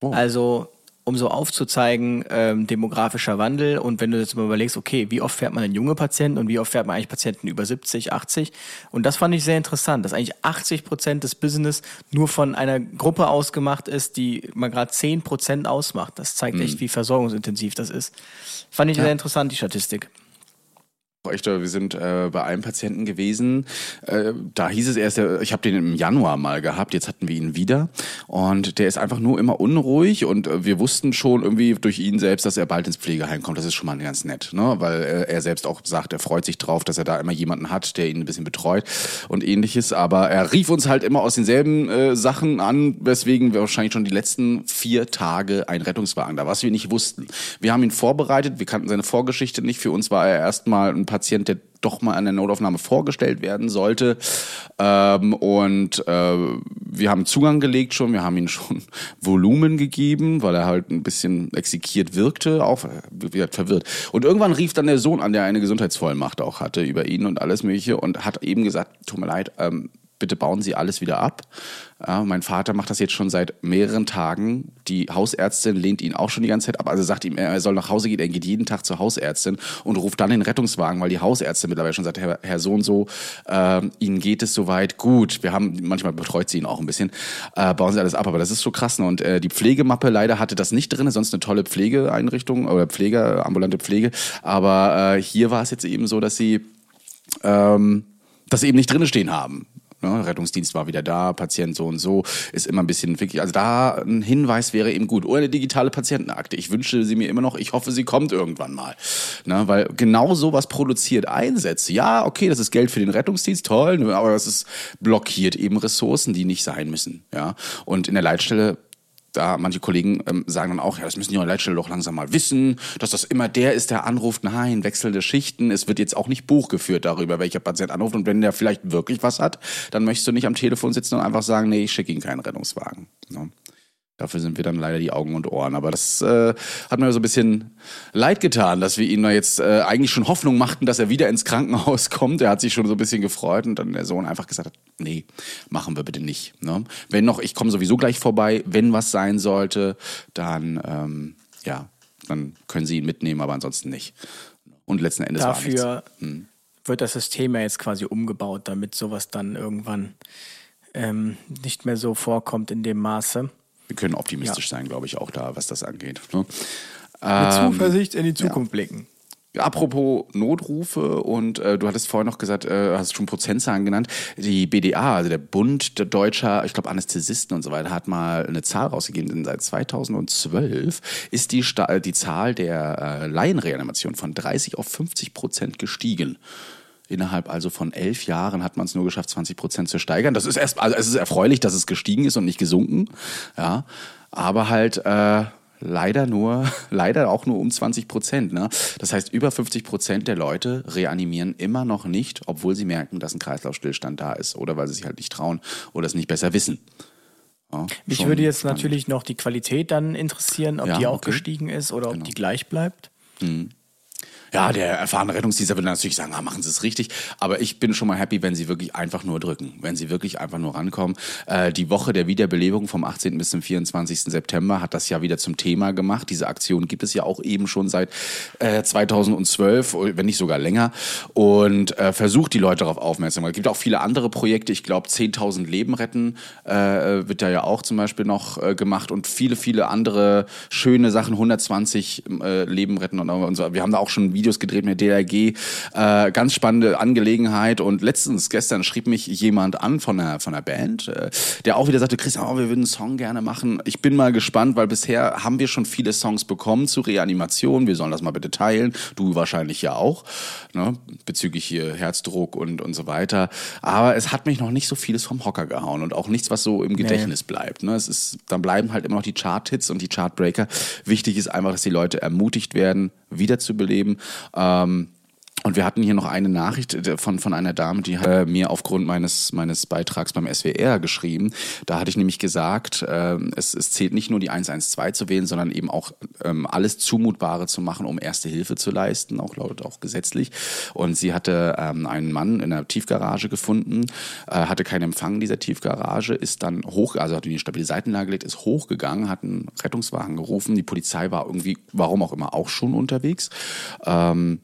Oh. Also um so aufzuzeigen, ähm, demografischer Wandel. Und wenn du jetzt mal überlegst, okay, wie oft fährt man einen junge Patienten und wie oft fährt man eigentlich Patienten über 70, 80? Und das fand ich sehr interessant, dass eigentlich 80 Prozent des Business nur von einer Gruppe ausgemacht ist, die mal gerade 10 Prozent ausmacht. Das zeigt mhm. echt, wie versorgungsintensiv das ist. Fand ich ja. sehr interessant, die Statistik echt, wir sind äh, bei einem Patienten gewesen. Äh, da hieß es erst, ich habe den im Januar mal gehabt, jetzt hatten wir ihn wieder. Und der ist einfach nur immer unruhig und äh, wir wussten schon irgendwie durch ihn selbst, dass er bald ins Pflegeheim kommt. Das ist schon mal ganz nett, ne? weil äh, er selbst auch sagt, er freut sich drauf, dass er da immer jemanden hat, der ihn ein bisschen betreut und ähnliches. Aber er rief uns halt immer aus denselben äh, Sachen an, weswegen wir wahrscheinlich schon die letzten vier Tage ein Rettungswagen da, was wir nicht wussten. Wir haben ihn vorbereitet, wir kannten seine Vorgeschichte nicht. Für uns war er erstmal ein Patient, der doch mal an der Notaufnahme vorgestellt werden sollte. Ähm, und äh, wir haben Zugang gelegt schon, wir haben ihm schon Volumen gegeben, weil er halt ein bisschen exekiert wirkte, auch wird verwirrt. Und irgendwann rief dann der Sohn an, der eine Gesundheitsvollmacht auch hatte über ihn und alles mögliche und hat eben gesagt, tut mir leid, ähm, bitte bauen Sie alles wieder ab. Ja, mein Vater macht das jetzt schon seit mehreren Tagen. Die Hausärztin lehnt ihn auch schon die ganze Zeit ab. Also sagt ihm, er soll nach Hause gehen. Er geht jeden Tag zur Hausärztin und ruft dann den Rettungswagen, weil die Hausärztin mittlerweile schon sagt, Herr, Herr so und so, äh, Ihnen geht es soweit gut. Wir haben, manchmal betreut sie ihn auch ein bisschen, äh, bauen Sie alles ab. Aber das ist so krass. Ne? Und äh, die Pflegemappe leider hatte das nicht drin, sonst eine tolle Pflegeeinrichtung oder Pflege, ambulante Pflege. Aber äh, hier war es jetzt eben so, dass sie ähm, das eben nicht drinne stehen haben. Ne? Rettungsdienst war wieder da, Patient so und so, ist immer ein bisschen wirklich, also da ein Hinweis wäre eben gut. Oder eine digitale Patientenakte. Ich wünsche sie mir immer noch, ich hoffe, sie kommt irgendwann mal. Ne? Weil genau sowas produziert Einsätze. Ja, okay, das ist Geld für den Rettungsdienst, toll, aber das ist blockiert eben Ressourcen, die nicht sein müssen. Ja? Und in der Leitstelle da manche Kollegen ähm, sagen dann auch, ja, das müssen die Leitstelle doch langsam mal wissen, dass das immer der ist, der anruft. Nein, wechselnde Schichten. Es wird jetzt auch nicht Buch geführt darüber, welcher Patient anruft. Und wenn der vielleicht wirklich was hat, dann möchtest du nicht am Telefon sitzen und einfach sagen, nee, ich schicke Ihnen keinen Rettungswagen. Ne? Dafür sind wir dann leider die Augen und Ohren. Aber das äh, hat mir so ein bisschen leid getan, dass wir ihm da jetzt äh, eigentlich schon Hoffnung machten, dass er wieder ins Krankenhaus kommt. Er hat sich schon so ein bisschen gefreut und dann der Sohn einfach gesagt hat, nee, machen wir bitte nicht. Ne? Wenn noch, ich komme sowieso gleich vorbei, wenn was sein sollte, dann ähm, ja, dann können Sie ihn mitnehmen, aber ansonsten nicht. Und letzten Endes Dafür war nichts. Hm. wird das System ja jetzt quasi umgebaut, damit sowas dann irgendwann ähm, nicht mehr so vorkommt in dem Maße wir können optimistisch ja. sein, glaube ich, auch da, was das angeht. Ne? Mit ähm, Zuversicht in die Zukunft ja. blicken. Apropos Notrufe und äh, du hattest vorhin noch gesagt, äh, hast schon Prozentzahlen genannt. Die BDA, also der Bund der deutscher, ich glaube Anästhesisten und so weiter, hat mal eine Zahl rausgegeben. Denn seit 2012 ist die, Sta die Zahl der äh, Laienreanimation von 30 auf 50 Prozent gestiegen. Innerhalb also von elf Jahren hat man es nur geschafft, 20 Prozent zu steigern. Das ist erst, also es ist erfreulich, dass es gestiegen ist und nicht gesunken. Ja, aber halt äh, leider nur, leider auch nur um 20 Prozent. Ne? Das heißt, über 50 Prozent der Leute reanimieren immer noch nicht, obwohl sie merken, dass ein Kreislaufstillstand da ist oder weil sie sich halt nicht trauen oder es nicht besser wissen. Ja, Mich würde jetzt natürlich noch die Qualität dann interessieren, ob ja, die auch okay. gestiegen ist oder ob genau. die gleich bleibt. Mhm. Ja, der erfahrene Rettungsdienstler würde natürlich sagen, ah, machen Sie es richtig. Aber ich bin schon mal happy, wenn Sie wirklich einfach nur drücken, wenn Sie wirklich einfach nur rankommen. Äh, die Woche der Wiederbelebung vom 18. bis zum 24. September hat das ja wieder zum Thema gemacht. Diese Aktion gibt es ja auch eben schon seit äh, 2012, wenn nicht sogar länger. Und äh, versucht die Leute darauf aufmerksam. Es gibt auch viele andere Projekte. Ich glaube, 10.000 Leben retten äh, wird da ja auch zum Beispiel noch äh, gemacht und viele, viele andere schöne Sachen. 120 äh, Leben retten und, und so. Wir haben da auch schon Videos gedreht mit DRG. Äh, ganz spannende Angelegenheit. Und letztens, gestern, schrieb mich jemand an von der, von der Band, äh, der auch wieder sagte, Christian, oh, wir würden einen Song gerne machen. Ich bin mal gespannt, weil bisher haben wir schon viele Songs bekommen zu Reanimation. Wir sollen das mal bitte teilen. Du wahrscheinlich ja auch, ne? bezüglich hier Herzdruck und, und so weiter. Aber es hat mich noch nicht so vieles vom Hocker gehauen und auch nichts, was so im Gedächtnis nee. bleibt. Ne? Es ist, dann bleiben halt immer noch die Chart-Hits und die Chartbreaker. Wichtig ist einfach, dass die Leute ermutigt werden, wiederzubeleben. Ähm, und wir hatten hier noch eine Nachricht äh, von, von einer Dame, die hat äh, mir aufgrund meines, meines Beitrags beim SWR geschrieben. Da hatte ich nämlich gesagt, äh, es, es zählt nicht nur die 112 zu wählen, sondern eben auch ähm, alles Zumutbare zu machen, um erste Hilfe zu leisten, auch laut auch gesetzlich. Und sie hatte ähm, einen Mann in der Tiefgarage gefunden, äh, hatte keinen Empfang in dieser Tiefgarage, ist dann hoch, also hat in die stabile Seitenlage gelegt, ist hochgegangen, hat einen Rettungswagen gerufen. Die Polizei war irgendwie, warum auch immer, auch schon unterwegs. Ähm,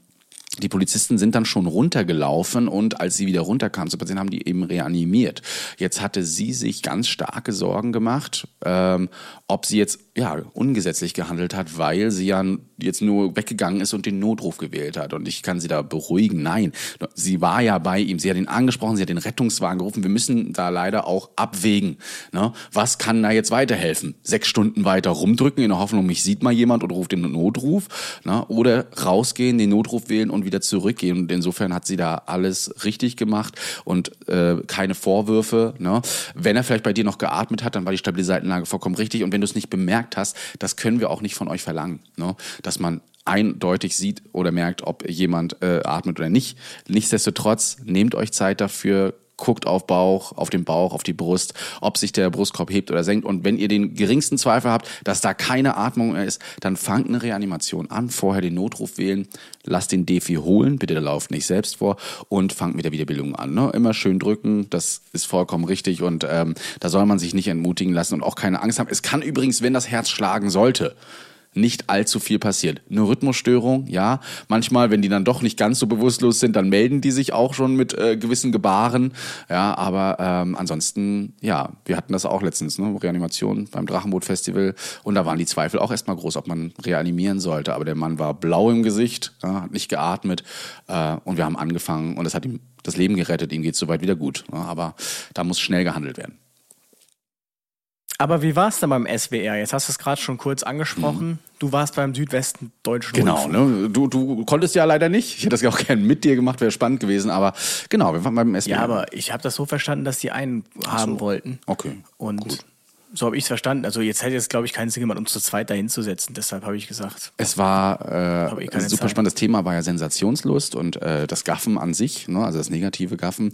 die Polizisten sind dann schon runtergelaufen und als sie wieder runterkamen zu Patienten, haben die eben reanimiert. Jetzt hatte sie sich ganz starke Sorgen gemacht, ähm, ob sie jetzt ja ungesetzlich gehandelt hat, weil sie ja jetzt nur weggegangen ist und den Notruf gewählt hat. Und ich kann sie da beruhigen. Nein, sie war ja bei ihm. Sie hat ihn angesprochen, sie hat den Rettungswagen gerufen. Wir müssen da leider auch abwägen. Ne? Was kann da jetzt weiterhelfen? Sechs Stunden weiter rumdrücken in der Hoffnung, mich sieht mal jemand und ruft den Notruf. Ne? Oder rausgehen, den Notruf wählen und wieder zurückgehen. Und insofern hat sie da alles richtig gemacht und äh, keine Vorwürfe. Ne? Wenn er vielleicht bei dir noch geatmet hat, dann war die stabile Seitenlage vollkommen richtig. Und wenn du es nicht bemerkt hast, das können wir auch nicht von euch verlangen. Ne? Dass man eindeutig sieht oder merkt, ob jemand äh, atmet oder nicht. Nichtsdestotrotz, nehmt euch Zeit dafür, guckt auf Bauch, auf den Bauch, auf die Brust, ob sich der Brustkorb hebt oder senkt. Und wenn ihr den geringsten Zweifel habt, dass da keine Atmung mehr ist, dann fangt eine Reanimation an, vorher den Notruf wählen, lasst den Defi holen, bitte lauft nicht selbst vor und fangt mit der Wiederbildung an. Ne? Immer schön drücken, das ist vollkommen richtig und ähm, da soll man sich nicht entmutigen lassen und auch keine Angst haben. Es kann übrigens, wenn das Herz schlagen sollte, nicht allzu viel passiert. Eine Rhythmusstörung, ja. Manchmal, wenn die dann doch nicht ganz so bewusstlos sind, dann melden die sich auch schon mit äh, gewissen Gebaren. Ja, aber ähm, ansonsten, ja, wir hatten das auch letztens, ne? Reanimation beim Drachenboot-Festival. Und da waren die Zweifel auch erstmal groß, ob man reanimieren sollte. Aber der Mann war blau im Gesicht, ja, hat nicht geatmet. Äh, und wir haben angefangen und es hat ihm das Leben gerettet. Ihm geht soweit wieder gut. Ja, aber da muss schnell gehandelt werden. Aber wie war es denn beim SWR? Jetzt hast du es gerade schon kurz angesprochen. Mhm. Du warst beim Südwesten Deutschen Genau, ne? du, du konntest ja leider nicht. Ich hätte das ja auch gerne mit dir gemacht, wäre spannend gewesen. Aber genau, wir waren beim SWR. Ja, aber ich habe das so verstanden, dass die einen haben so. wollten. Okay. Und gut. so habe ich es verstanden. Also jetzt hätte es, glaube ich, keinen Sinn gemacht, uns zu zweit dahin zu setzen. Deshalb habe ich gesagt. Es war äh, ein super spannendes Thema, war ja Sensationslust und äh, das Gaffen an sich, ne? also das negative Gaffen,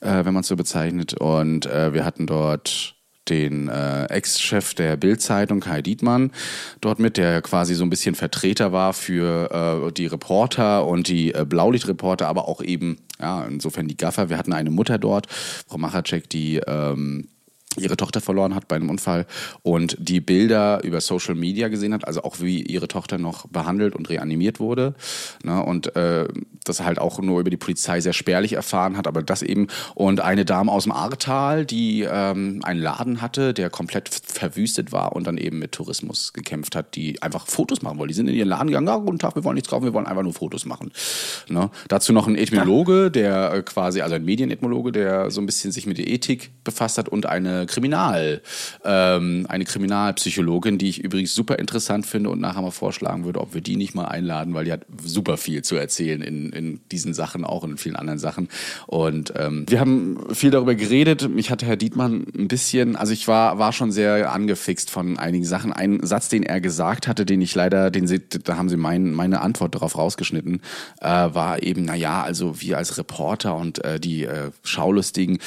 äh, wenn man es so bezeichnet. Und äh, wir hatten dort den äh, Ex-Chef der Bild-Zeitung, Kai Dietmann, dort mit, der quasi so ein bisschen Vertreter war für äh, die Reporter und die äh, Blaulichtreporter, aber auch eben, ja, insofern die Gaffer. Wir hatten eine Mutter dort, Frau Machacek, die ähm, ihre Tochter verloren hat bei einem Unfall und die Bilder über Social Media gesehen hat, also auch wie ihre Tochter noch behandelt und reanimiert wurde. Ne, und äh, das halt auch nur über die Polizei sehr spärlich erfahren hat, aber das eben. Und eine Dame aus dem Ahrtal, die ähm, einen Laden hatte, der komplett verwüstet war und dann eben mit Tourismus gekämpft hat, die einfach Fotos machen wollen. Die sind in ihren Laden gegangen, ja, guten Tag, wir wollen nichts kaufen, wir wollen einfach nur Fotos machen. Ne? Dazu noch ein Ethnologe, der äh, quasi, also ein Medienethnologe, der so ein bisschen sich mit der Ethik befasst hat und eine Kriminal, ähm, eine Kriminalpsychologin, die ich übrigens super interessant finde und nachher mal vorschlagen würde, ob wir die nicht mal einladen, weil die hat super viel zu erzählen in, in diesen Sachen, auch in vielen anderen Sachen. Und ähm, wir haben viel darüber geredet. Mich hatte Herr Dietmann ein bisschen, also ich war, war schon sehr angefixt von einigen Sachen. Ein Satz, den er gesagt hatte, den ich leider, den sie, da haben sie mein, meine Antwort darauf rausgeschnitten, äh, war eben, na ja, also wir als Reporter und äh, die äh, Schaulustigen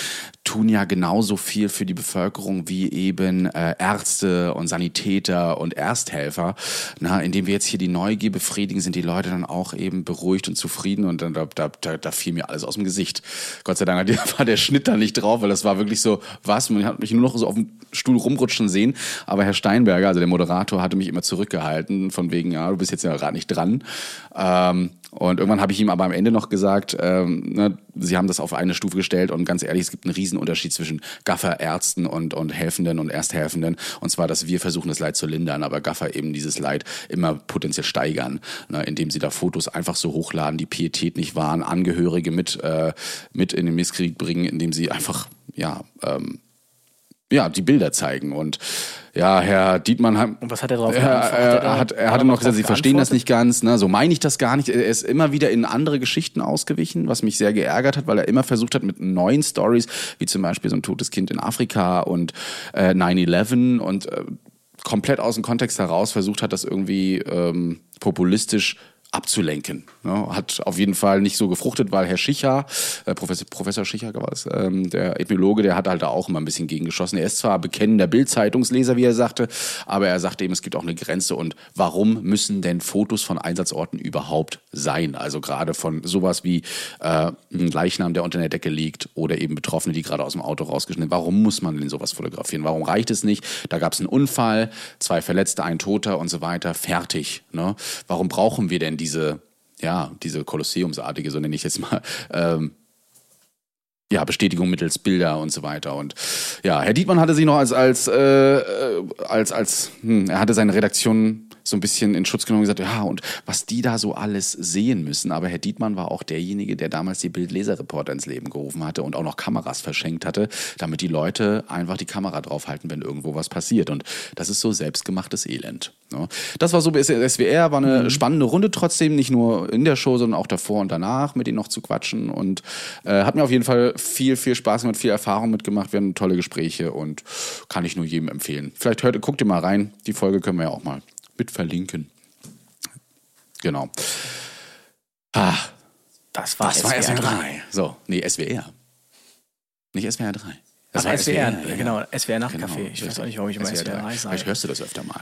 tun ja genauso viel für die Bevölkerung wie eben äh, Ärzte und Sanitäter und Ersthelfer. Na, indem wir jetzt hier die Neugier befriedigen, sind die Leute dann auch eben beruhigt und zufrieden und dann da, da, da, da fiel mir alles aus dem Gesicht. Gott sei Dank war der Schnitt da nicht drauf, weil das war wirklich so, was, man hat mich nur noch so auf dem Stuhl rumrutschen sehen, aber Herr Steinberger, also der Moderator, hatte mich immer zurückgehalten, von wegen, ja, du bist jetzt ja gerade nicht dran. Ähm, und irgendwann habe ich ihm aber am Ende noch gesagt, ähm, ne, sie haben das auf eine Stufe gestellt und ganz ehrlich, es gibt einen Riesenunterschied zwischen Gaffer, Ärzten und, und Helfenden und Ersthelfenden. Und zwar, dass wir versuchen, das Leid zu lindern, aber Gaffer eben dieses Leid immer potenziell steigern, ne, indem sie da Fotos einfach so hochladen, die Pietät nicht wahren, Angehörige mit, äh, mit in den Misskrieg bringen, indem sie einfach, ja, ähm, ja, die Bilder zeigen. Und ja, Herr Dietmann hat. Und was hat er darauf er, er, Hat er- hat, er hat hatte noch gesagt, Sie drauf verstehen das nicht ganz. Ne? So meine ich das gar nicht. Er ist immer wieder in andere Geschichten ausgewichen, was mich sehr geärgert hat, weil er immer versucht hat mit neuen Stories, wie zum Beispiel so ein totes Kind in Afrika und äh, 9-11 und äh, komplett aus dem Kontext heraus versucht hat, das irgendwie ähm, populistisch abzulenken. Ne? Hat auf jeden Fall nicht so gefruchtet, weil Herr Schicher, äh, Professor, Professor Schicher war es, ähm, der Ethnologe, der hat halt auch immer ein bisschen gegengeschossen. Er ist zwar bekennender Bildzeitungsleser, wie er sagte, aber er sagte eben, es gibt auch eine Grenze. Und warum müssen denn Fotos von Einsatzorten überhaupt sein? Also gerade von sowas wie äh, ein Leichnam, der unter der Decke liegt oder eben Betroffene, die gerade aus dem Auto rausgeschnitten Warum muss man denn sowas fotografieren? Warum reicht es nicht? Da gab es einen Unfall, zwei Verletzte, ein Toter und so weiter. Fertig. Ne? Warum brauchen wir denn diese, ja, diese Kolosseumsartige, so nenne ich jetzt mal, ähm, ja, Bestätigung mittels Bilder und so weiter. Und ja, Herr Dietmann hatte sich noch als, als, äh, äh, als, als, hm, er hatte seine Redaktion so ein bisschen in Schutz genommen und gesagt, ja, und was die da so alles sehen müssen. Aber Herr Dietmann war auch derjenige, der damals die Bildleserreporter ins Leben gerufen hatte und auch noch Kameras verschenkt hatte, damit die Leute einfach die Kamera draufhalten, wenn irgendwo was passiert. Und das ist so selbstgemachtes Elend. Das war so bis SWR, war eine spannende Runde trotzdem, nicht nur in der Show, sondern auch davor und danach, mit ihnen noch zu quatschen. Und äh, hat mir auf jeden Fall viel, viel Spaß gemacht, viel Erfahrung mitgemacht. Wir hatten tolle Gespräche und kann ich nur jedem empfehlen. Vielleicht hört, guckt ihr mal rein. Die Folge können wir ja auch mal mit verlinken. Genau. Ah, Das war, das war SWR SWR 3. So, nee, SWR. Nicht SWR 3. Das Ach, war SWR, ja. genau, SWR Nachtcafé. Genau, ich weiß auch nicht, warum ich immer SWR 3 Vielleicht sage. hörst du das öfter mal.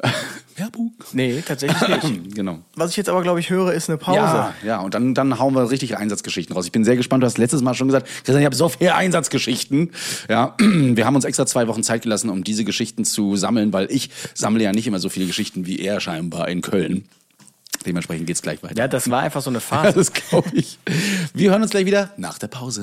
Werbung. Nee, tatsächlich nicht. Genau. Was ich jetzt aber, glaube ich, höre, ist eine Pause. Ja, ja, und dann, dann hauen wir richtig Einsatzgeschichten raus. Ich bin sehr gespannt. Du hast letztes Mal schon gesagt, Christian, ich habe so viele Einsatzgeschichten. Ja, wir haben uns extra zwei Wochen Zeit gelassen, um diese Geschichten zu sammeln, weil ich sammle ja nicht immer so viele Geschichten wie er scheinbar in Köln. Dementsprechend geht's gleich weiter. Ja, das war einfach so eine Phase. das glaube ich. Wir hören uns gleich wieder nach der Pause.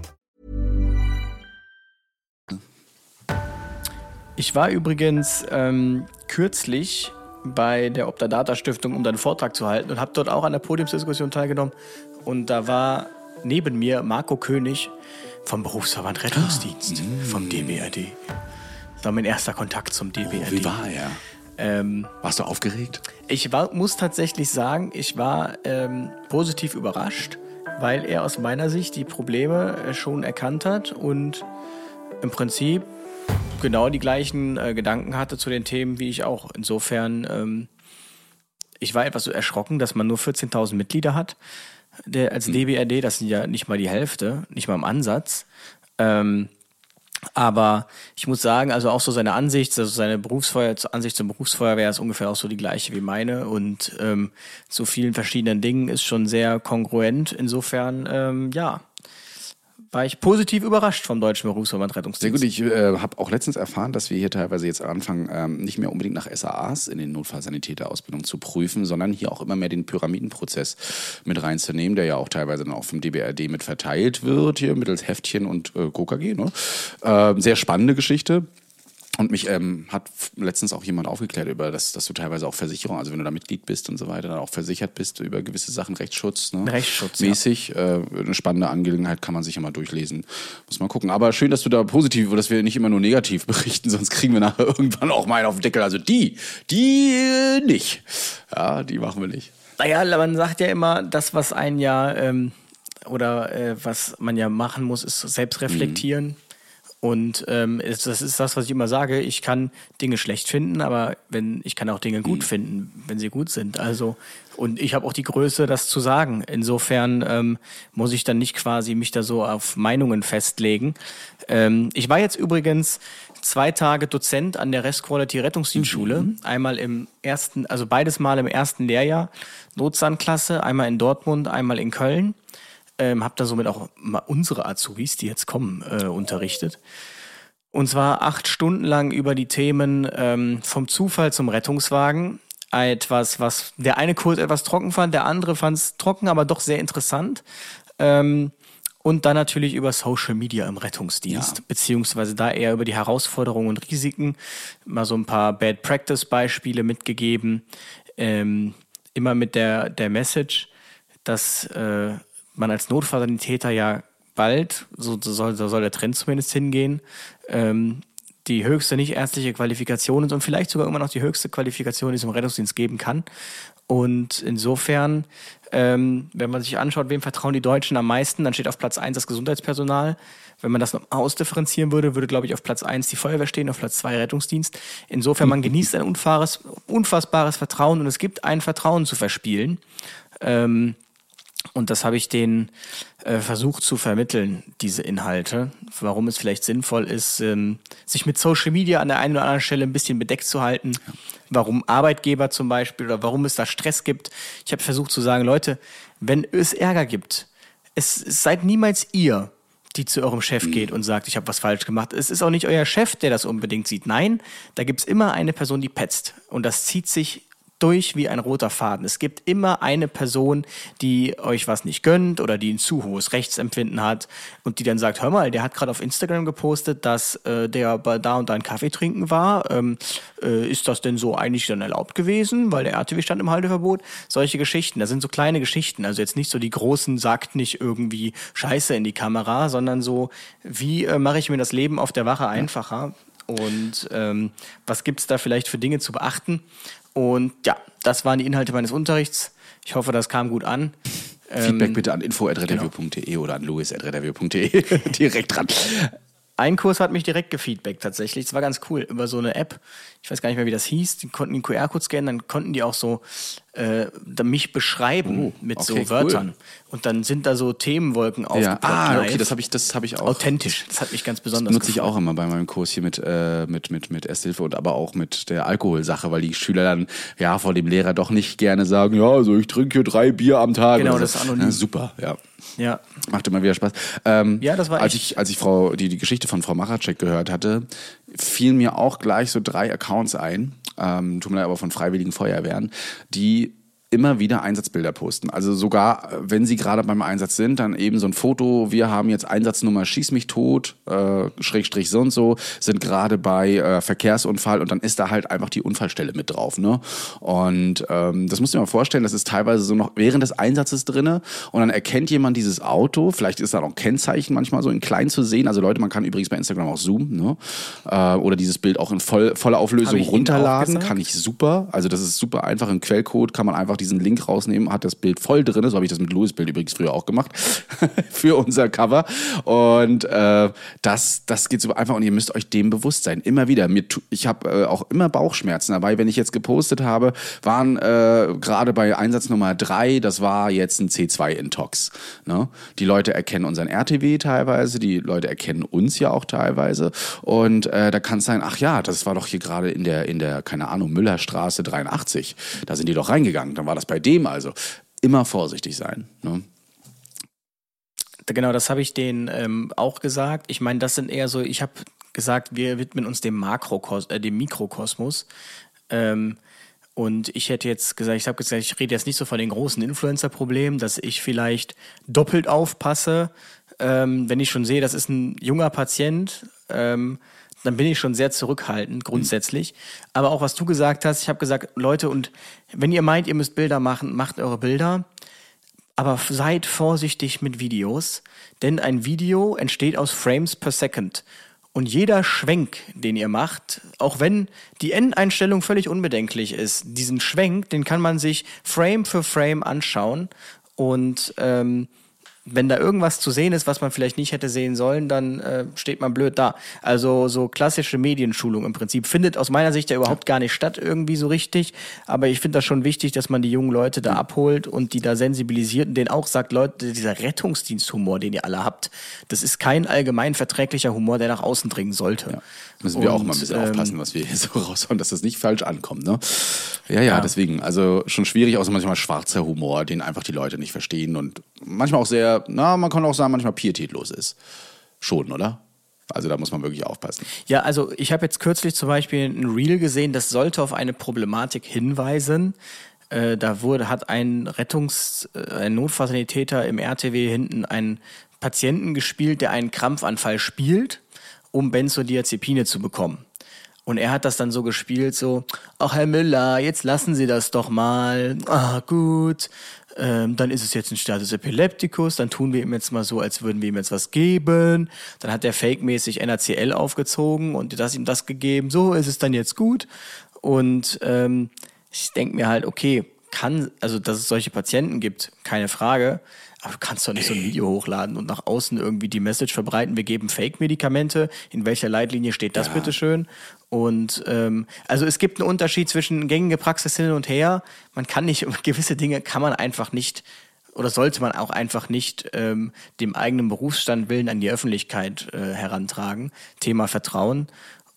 Ich war übrigens ähm, kürzlich bei der Optadata Stiftung, um einen Vortrag zu halten und habe dort auch an der Podiumsdiskussion teilgenommen. Und da war neben mir Marco König vom Berufsverband Rettungsdienst, vom DBRD. Das war mein erster Kontakt zum DBRD. Wie war er? Ähm, Warst du aufgeregt? ich war, muss tatsächlich sagen, ich war ähm, positiv überrascht, weil er aus meiner Sicht die Probleme äh, schon erkannt hat und im Prinzip genau die gleichen äh, Gedanken hatte zu den Themen wie ich auch. Insofern, ähm, ich war etwas so erschrocken, dass man nur 14.000 Mitglieder hat. Der, als DBRD, das sind ja nicht mal die Hälfte, nicht mal im Ansatz. Ähm, aber ich muss sagen, also auch so seine Ansicht, also seine Berufsfeuer, Ansicht zum Berufsfeuerwehr ist ungefähr auch so die gleiche wie meine und ähm, zu vielen verschiedenen Dingen ist schon sehr kongruent. Insofern, ähm, ja, war ich positiv überrascht vom Deutschen Berufsverband Sehr Rettungsdienst. gut, ich äh, habe auch letztens erfahren, dass wir hier teilweise jetzt anfangen, ähm, nicht mehr unbedingt nach SAAs in den Notfallsanitäterausbildung zu prüfen, sondern hier auch immer mehr den Pyramidenprozess mit reinzunehmen, der ja auch teilweise dann auch vom DBRD mit verteilt wird, hier mittels Heftchen und äh, KKG. Ne? Äh, sehr spannende Geschichte. Und mich ähm, hat letztens auch jemand aufgeklärt über das, dass du teilweise auch Versicherung, also wenn du da Mitglied bist und so weiter, dann auch versichert bist über gewisse Sachen, Rechtsschutz, ne? Rechtsschutz, ja. mäßig. Äh, eine spannende Angelegenheit kann man sich ja mal durchlesen. Muss man gucken. Aber schön, dass du da positiv, dass wir nicht immer nur negativ berichten, sonst kriegen wir nachher irgendwann auch mal einen auf den Deckel. Also die, die äh, nicht. Ja, die machen wir nicht. Naja, man sagt ja immer, das, was ein ja ähm, oder äh, was man ja machen muss, ist selbst reflektieren. Und ähm, es- das ist das, was ich immer sage. Ich kann Dinge schlecht finden, aber wenn ich kann auch Dinge gut finden, wenn sie gut sind. Also und ich habe auch die Größe, das zu sagen. Insofern ähm, muss ich dann nicht quasi mich da so auf Meinungen festlegen. Ähm, ich war jetzt übrigens zwei Tage Dozent an der Rest Quality Rettungsdienstschule. Einmal im ersten, also beides Mal im ersten Lehrjahr Notsanklasse, einmal in Dortmund, einmal in Köln. Ähm, hab da somit auch mal unsere Azubis, die jetzt kommen, äh, unterrichtet. Und zwar acht Stunden lang über die Themen ähm, vom Zufall zum Rettungswagen. Etwas, was der eine Kurs etwas trocken fand, der andere fand es trocken, aber doch sehr interessant. Ähm, und dann natürlich über Social Media im Rettungsdienst, Ja. beziehungsweise da eher über die Herausforderungen und Risiken. Mal so ein paar Bad Practice Beispiele mitgegeben. Ähm, immer mit der, der Message, dass äh, man als Notfallsanitäter ja bald, so, so, soll, so soll der Trend zumindest hingehen, ähm, die höchste nicht ärztliche Qualifikation ist und vielleicht sogar immer noch die höchste Qualifikation, die es im Rettungsdienst geben kann. Und insofern, ähm, wenn man sich anschaut, wem vertrauen die Deutschen am meisten, dann steht auf Platz eins das Gesundheitspersonal. Wenn man das noch ausdifferenzieren würde, würde, glaube ich, auf Platz eins die Feuerwehr stehen, auf Platz zwei Rettungsdienst. Insofern, man genießt ein unfassbares Vertrauen und es gibt ein Vertrauen zu verspielen. Ähm, und das habe ich denen äh, versucht zu vermitteln, diese Inhalte. Warum es vielleicht sinnvoll ist, ähm, sich mit Social Media an der einen oder anderen Stelle ein bisschen bedeckt zu halten. Warum Arbeitgeber zum Beispiel oder warum es da Stress gibt. Ich habe versucht zu sagen, Leute, wenn es Ärger gibt, es, es seid niemals ihr, die zu eurem Chef geht und sagt, ich habe was falsch gemacht. Es ist auch nicht euer Chef, der das unbedingt sieht. Nein, da gibt's immer eine Person, die petzt. Und das zieht sich durch wie ein roter Faden. Es gibt immer eine Person, die euch was nicht gönnt oder die ein zu hohes Rechtsempfinden hat und die dann sagt, hör mal, der hat gerade auf Instagram gepostet, dass äh, der bei da und da einen Kaffee trinken war. Ähm, äh, ist das denn so eigentlich dann erlaubt gewesen, weil der RTW stand im Halteverbot? Solche Geschichten, das sind so kleine Geschichten, also jetzt nicht so die großen, sagt nicht irgendwie Scheiße in die Kamera, sondern so, wie äh, mache ich mir das Leben auf der Wache einfacher? Und ähm, was gibt's da vielleicht für Dinge zu beachten? Und ja, das waren die Inhalte meines Unterrichts. Ich hoffe, das kam gut an. Feedback bitte an info.retterview.de oder an louis.retterview.de. Direkt dran. Ein Kurs hat mich direkt gefeedbackt tatsächlich. Das war ganz cool. Über so eine App. Ich weiß gar nicht mehr, wie das hieß. Die konnten den QR-Code scannen, dann konnten die auch so äh, mich beschreiben Oh, mit okay, so Wörtern. cool. Und dann sind da so Themenwolken Ja. Ah, okay, das habe ich, das habe ich auch. Authentisch. Das hat mich ganz Das besonders nutze ich auch immer bei meinem Kurs hier mit, äh, mit, mit, mit Ersthilfe und aber auch mit der Alkoholsache, weil die Schüler dann ja vor dem Lehrer doch nicht gerne sagen, ja, also ich trinke hier drei Bier am Tag. Genau, das ist anonym. Ja, super, ja. Ja. Macht immer wieder Spaß. Ähm, Ja, das war als ich, als ich Frau, die, die Geschichte von Frau Machacek gehört hatte, fielen mir auch gleich so drei Accounts ein, ähm, tun mir leid, aber von Freiwilligen Feuerwehren, die immer wieder Einsatzbilder posten. Also sogar, wenn sie gerade beim Einsatz sind, dann eben so ein Foto, wir haben jetzt Einsatznummer Schieß mich tot, äh, Schrägstrich so und so, sind gerade bei äh, Verkehrsunfall und dann ist da halt einfach die Unfallstelle mit drauf. Ne? Und ähm, das musst du dir mal vorstellen, das ist teilweise so noch während des Einsatzes drinne und dann erkennt jemand dieses Auto, vielleicht ist da noch ein Kennzeichen manchmal so in klein zu sehen. Also Leute, man kann übrigens bei Instagram auch zoomen, ne? äh, oder dieses Bild auch in voll, voller Auflösung ich runterladen, kann ich super. Also das ist super einfach im Quellcode, kann man einfach diesen Link rausnehmen, hat das Bild voll drin. So habe ich das mit Louis Bild übrigens früher auch gemacht für unser Cover. Und äh, das, das geht so einfach und ihr müsst euch dem bewusst sein. Immer wieder. Mir, ich habe äh, auch immer Bauchschmerzen dabei, wenn ich jetzt gepostet habe, waren äh, gerade bei Einsatz Nummer drei, das war jetzt ein C2-Intox. Ne? Die Leute erkennen unseren RTW teilweise, die Leute erkennen uns ja auch teilweise. Und äh, da kann es sein, ach ja, das war doch hier gerade in der, in der, keine Ahnung, Müllerstraße 83. Da sind die doch reingegangen. Dann war das bei dem also. Immer vorsichtig sein. Ne? Genau, das habe ich denen ähm, auch gesagt. Ich meine, das sind eher so, ich habe gesagt, wir widmen uns dem Makrokos äh, dem Mikrokosmos. Ähm, und ich hätte jetzt gesagt, ich habe gesagt, ich rede jetzt nicht so von den großen Influencer-Problemen, dass ich vielleicht doppelt aufpasse, ähm, wenn ich schon sehe, das ist ein junger Patient, ähm, dann bin ich schon sehr zurückhaltend grundsätzlich. Aber auch was du gesagt hast, ich habe gesagt, Leute, und wenn ihr meint, ihr müsst Bilder machen, macht eure Bilder. Aber seid vorsichtig mit Videos, denn ein Video entsteht aus Frames per Second. Und jeder Schwenk, den ihr macht, auch wenn die Endeinstellung völlig unbedenklich ist, diesen Schwenk, den kann man sich Frame für Frame anschauen. Und ähm, wenn da irgendwas zu sehen ist, was man vielleicht nicht hätte sehen sollen, dann äh, steht man blöd da. Also so klassische Medienschulung im Prinzip findet aus meiner Sicht ja überhaupt gar nicht statt irgendwie so richtig. Aber ich finde das schon wichtig, dass man die jungen Leute da abholt und die da sensibilisiert und denen auch sagt, Leute, dieser Rettungsdiensthumor, den ihr alle habt, das ist kein allgemein verträglicher Humor, der nach außen dringen sollte. Ja. Müssen wir Und, auch mal ein bisschen ähm, aufpassen, was wir hier so raushauen, dass das nicht falsch ankommt. Ne? Ja, ja, deswegen. Also schon schwierig, auch so manchmal schwarzer Humor, den einfach die Leute nicht verstehen und manchmal auch sehr, na, man kann auch sagen, manchmal pietätlos ist. Schon, oder? Also da muss man wirklich aufpassen. Ja, also ich habe jetzt kürzlich zum Beispiel ein Reel gesehen, das sollte auf eine Problematik hinweisen. Äh, da wurde, hat ein Rettungs-, äh, ein Notfallsanitäter im RTW hinten einen Patienten gespielt, der einen Krampfanfall spielt, um Benzodiazepine zu bekommen. Und er hat das dann so gespielt, so, ach Herr Müller, jetzt lassen Sie das doch mal. Ah, gut. Ähm, dann ist es jetzt ein Status Epilepticus, dann tun wir ihm jetzt mal so, als würden wir ihm jetzt was geben. Dann hat er fake-mäßig NaCl aufgezogen und das ihm das gegeben. So ist es dann jetzt gut. Und ähm, ich denke mir halt, okay, kann, also dass es solche Patienten gibt, keine Frage. Aber du kannst doch nicht so ein Video hochladen und nach außen irgendwie die Message verbreiten, wir geben Fake-Medikamente. In welcher Leitlinie steht das bitteschön? Und ähm, also es gibt einen Unterschied zwischen gängige Praxis hin und her. Man kann nicht, gewisse Dinge kann man einfach nicht oder sollte man auch einfach nicht ähm, dem eigenen Berufsstand willen an die Öffentlichkeit äh, herantragen. Thema Vertrauen.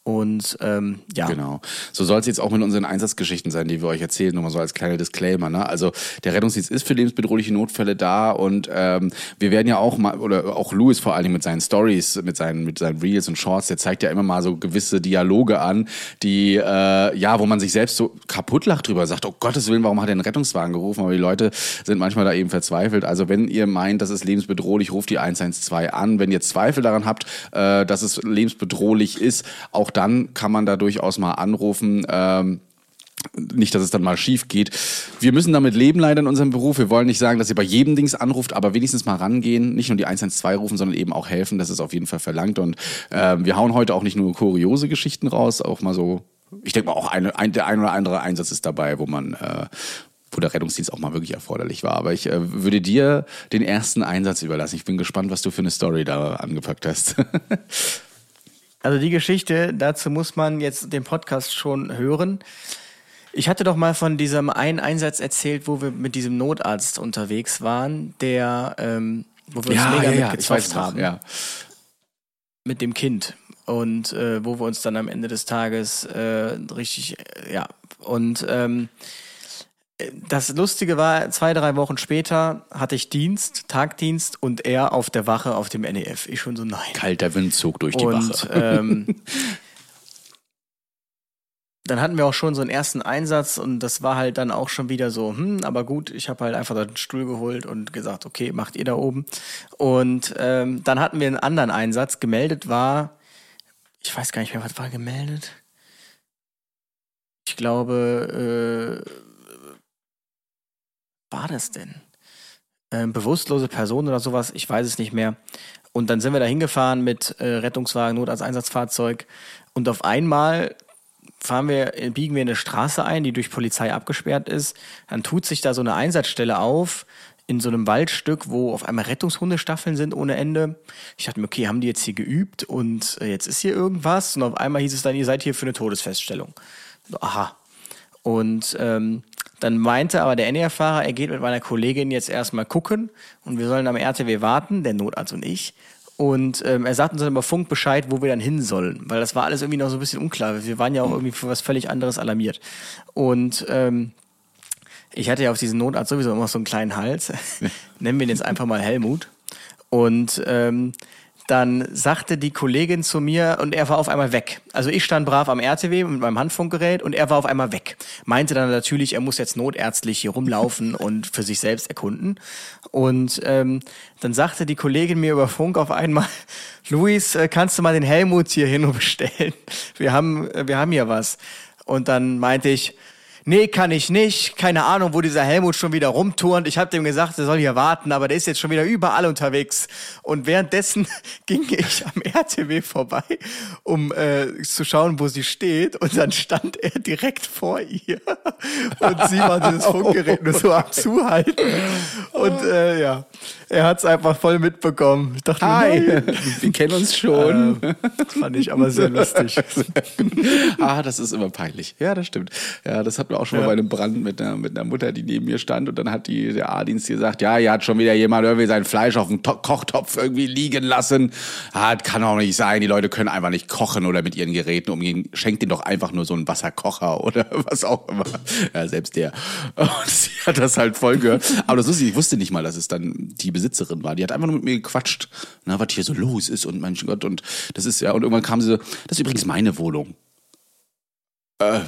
Und ähm, ja, Genau. So soll es jetzt auch mit unseren Einsatzgeschichten sein, die wir euch erzählen, nur mal so als kleiner Disclaimer. Ne? Also der Rettungsdienst ist für lebensbedrohliche Notfälle da und ähm, wir werden ja auch mal, oder auch Louis vor allem mit seinen Stories, mit seinen, mit seinen Reels und Shorts, der zeigt ja immer mal so gewisse Dialoge an, die, äh, ja, wo man sich selbst so kaputt lacht drüber, sagt, oh Gottes Willen, warum hat er einen Rettungswagen gerufen? Aber die Leute sind manchmal da eben verzweifelt. Also wenn ihr meint, das ist lebensbedrohlich, ruft die 112 an. Wenn ihr Zweifel daran habt, äh, dass es lebensbedrohlich ist, auch dann kann man da durchaus mal anrufen. Ähm, nicht, dass es dann mal schief geht. Wir müssen damit leben leider in unserem Beruf. Wir wollen nicht sagen, dass ihr bei jedem Dings anruft, aber wenigstens mal rangehen, nicht nur die 112 rufen, sondern eben auch helfen. Das ist auf jeden Fall verlangt. Und ähm, wir hauen heute auch nicht nur kuriose Geschichten raus, auch mal so, ich denke mal auch eine, ein, der ein oder andere Einsatz ist dabei, wo man äh, wo der Rettungsdienst auch mal wirklich erforderlich war. Aber ich äh, würde dir den ersten Einsatz überlassen. Ich bin gespannt, was du für eine Story da angepackt hast. Also die Geschichte, dazu muss man jetzt den Podcast schon hören. Ich hatte doch mal von diesem einen Einsatz erzählt, wo wir mit diesem Notarzt unterwegs waren, der, ähm, wo wir uns mega mitgezofft haben Ja. mit dem Kind und äh, wo wir uns dann am Ende des Tages äh, richtig, äh, ja, und ähm, das Lustige war, zwei, drei Wochen später hatte ich Dienst, Tagdienst und er auf der Wache auf dem NEF. Ich schon so, nein. Kalter Wind zog durch die Und Wache. ähm, dann hatten wir auch schon so einen ersten Einsatz und das war halt dann auch schon wieder so, hm, aber gut, ich habe halt einfach den Stuhl geholt und gesagt, okay, macht ihr da oben. Und ähm, dann hatten wir einen anderen Einsatz. Gemeldet war, ich weiß gar nicht mehr, was war gemeldet? Ich glaube, äh, war das denn? Ähm, bewusstlose Person oder sowas, ich weiß es nicht mehr. Und dann sind wir da hingefahren mit äh, Rettungswagen, Notarzteinsatzfahrzeug. Und auf einmal fahren wir, biegen wir eine Straße ein, die durch Polizei abgesperrt ist. Dann tut sich da so eine Einsatzstelle auf in so einem Waldstück, wo auf einmal Rettungshundestaffeln sind ohne Ende. Ich dachte mir, okay, haben die jetzt hier geübt und äh, jetzt ist hier irgendwas? Und auf einmal hieß es dann, ihr seid hier für eine Todesfeststellung. So, aha. Und ähm, dann meinte aber der NR-Fahrer, er geht mit meiner Kollegin jetzt erstmal gucken und wir sollen am RTW warten, der Notarzt und ich. Und ähm, er sagt uns dann über Funk Bescheid, wo wir dann hin sollen, weil das war alles irgendwie noch so ein bisschen unklar. Wir waren ja auch irgendwie für was völlig anderes alarmiert. Und ähm, ich hatte ja auf diesen Notarzt sowieso immer so einen kleinen Hals. Nennen wir ihn jetzt einfach mal Helmut. Und ähm, dann sagte die Kollegin zu mir und er war auf einmal weg. Also ich stand brav am RTW mit meinem Handfunkgerät und er war auf einmal weg. Meinte dann natürlich, er muss jetzt notärztlich hier rumlaufen und für sich selbst erkunden. Und ähm, dann sagte die Kollegin mir über Funk auf einmal, Luis, äh, kannst du mal den Helmut hier hin und bestellen? Wir haben, äh, wir haben hier was. Und dann meinte ich, nee, kann ich nicht. Keine Ahnung, wo dieser Helmut schon wieder rumturnt. Ich habe dem gesagt, er soll hier warten, aber der ist jetzt schon wieder überall unterwegs. Und währenddessen ging ich am RTW vorbei, um äh, zu schauen, wo sie steht. Und dann stand er direkt vor ihr. Und sie war dieses Funkgerät nur so am Zuhalten. Und äh, ja, er hat's einfach voll mitbekommen. Ich dachte, Hi, nein. wir kennen uns schon. Äh, das fand ich aber sehr lustig. ah, das ist immer peinlich. Ja, das stimmt. Ja, das hatten wir auch schon mal bei einem Brand mit einer, mit einer Mutter, die neben mir stand und dann hat die, der A-Dienst gesagt, ja, hier hat schon wieder jemand irgendwie sein Fleisch auf dem To Kochtopf irgendwie liegen lassen. Ah, das kann doch nicht sein. Die Leute können einfach nicht kochen oder mit ihren Geräten umgehen. Schenkt denen doch einfach nur so einen Wasserkocher oder was auch immer. Ja, selbst der. Und sie hat das halt voll gehört. Aber das ist, ich wusste nicht mal, dass es dann die Besitzerin war. Die hat einfach nur mit mir gequatscht, na, was hier so los ist und mein Gott und das ist ja und irgendwann kam sie so, das ist übrigens meine Wohnung. Äh,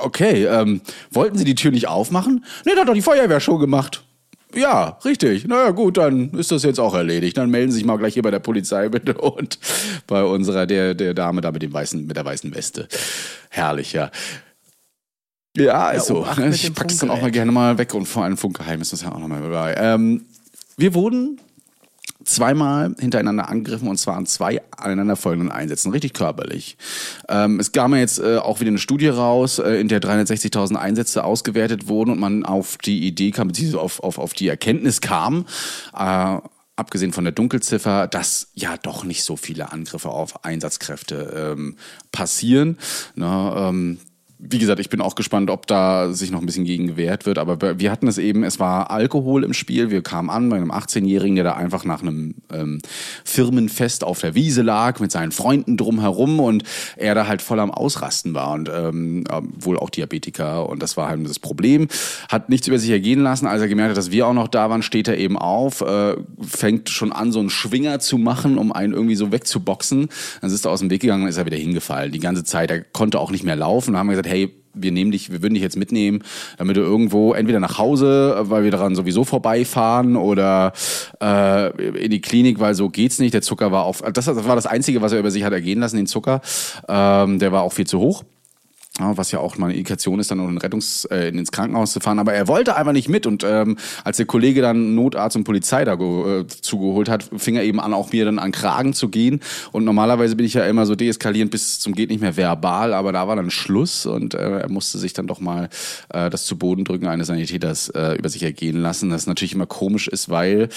okay, ähm, wollten Sie die Tür nicht aufmachen? Nee, das hat doch die Feuerwehr schon gemacht. Ja, richtig. Naja, gut, dann ist das jetzt auch erledigt. Dann melden Sie sich mal gleich hier bei der Polizei bitte und bei unserer, der, der Dame da mit dem weißen, mit der weißen Weste. Herrlich, ja. Ja, ist so. ich pack's dann auch mal gerne mal weg und vor allem Funkgeheim ist das ja auch nochmal dabei. Ähm, wir wurden zweimal hintereinander angegriffen und zwar an zwei aneinanderfolgenden Einsätzen, richtig körperlich. Ähm, es kam ja jetzt äh, auch wieder eine Studie raus, äh, in der 360.000 Einsätze ausgewertet wurden und man auf die Idee kam, beziehungsweise auf, auf, auf die Erkenntnis kam, äh, abgesehen von der Dunkelziffer, dass ja doch nicht so viele Angriffe auf Einsatzkräfte ähm, passieren. Ne, ähm, wie gesagt, ich bin auch gespannt, ob da sich noch ein bisschen gegen gewehrt wird. Aber wir hatten es eben, es war Alkohol im Spiel. Wir kamen an bei einem 18-Jährigen, der da einfach nach einem ähm, Firmenfest auf der Wiese lag mit seinen Freunden drumherum und er da halt voll am Ausrasten war und ähm, äh, wohl auch Diabetiker. Und das war halt das Problem. Hat nichts über sich ergehen lassen. Als er gemerkt hat, dass wir auch noch da waren, steht er eben auf, äh, fängt schon an, so einen Schwinger zu machen, um einen irgendwie so wegzuboxen. Dann ist er aus dem Weg gegangen und ist er wieder hingefallen. Die ganze Zeit. Er konnte auch nicht mehr laufen. Da haben wir gesagt, hey, wir nehmen dich, wir würden dich jetzt mitnehmen, damit du irgendwo entweder nach Hause, weil wir daran sowieso vorbeifahren oder äh, in die Klinik, weil so geht's nicht. Der Zucker war auf, das war das Einzige, was er über sich hat ergehen lassen, den Zucker. Ähm, der war auch viel zu hoch. Was ja auch mal eine Indikation ist, dann noch in Rettungs, äh, ins Krankenhaus zu fahren. Aber er wollte einfach nicht mit. Und ähm, als der Kollege dann Notarzt und Polizei da äh, zugeholt hat, fing er eben an, auch mir dann an Kragen zu gehen. Und normalerweise bin ich ja immer so deeskalierend bis zum geht nicht mehr verbal, aber da war dann Schluss und äh, er musste sich dann doch mal äh, das zu Boden drücken eines Sanitäters äh, über sich ergehen lassen. Das natürlich immer komisch ist, weil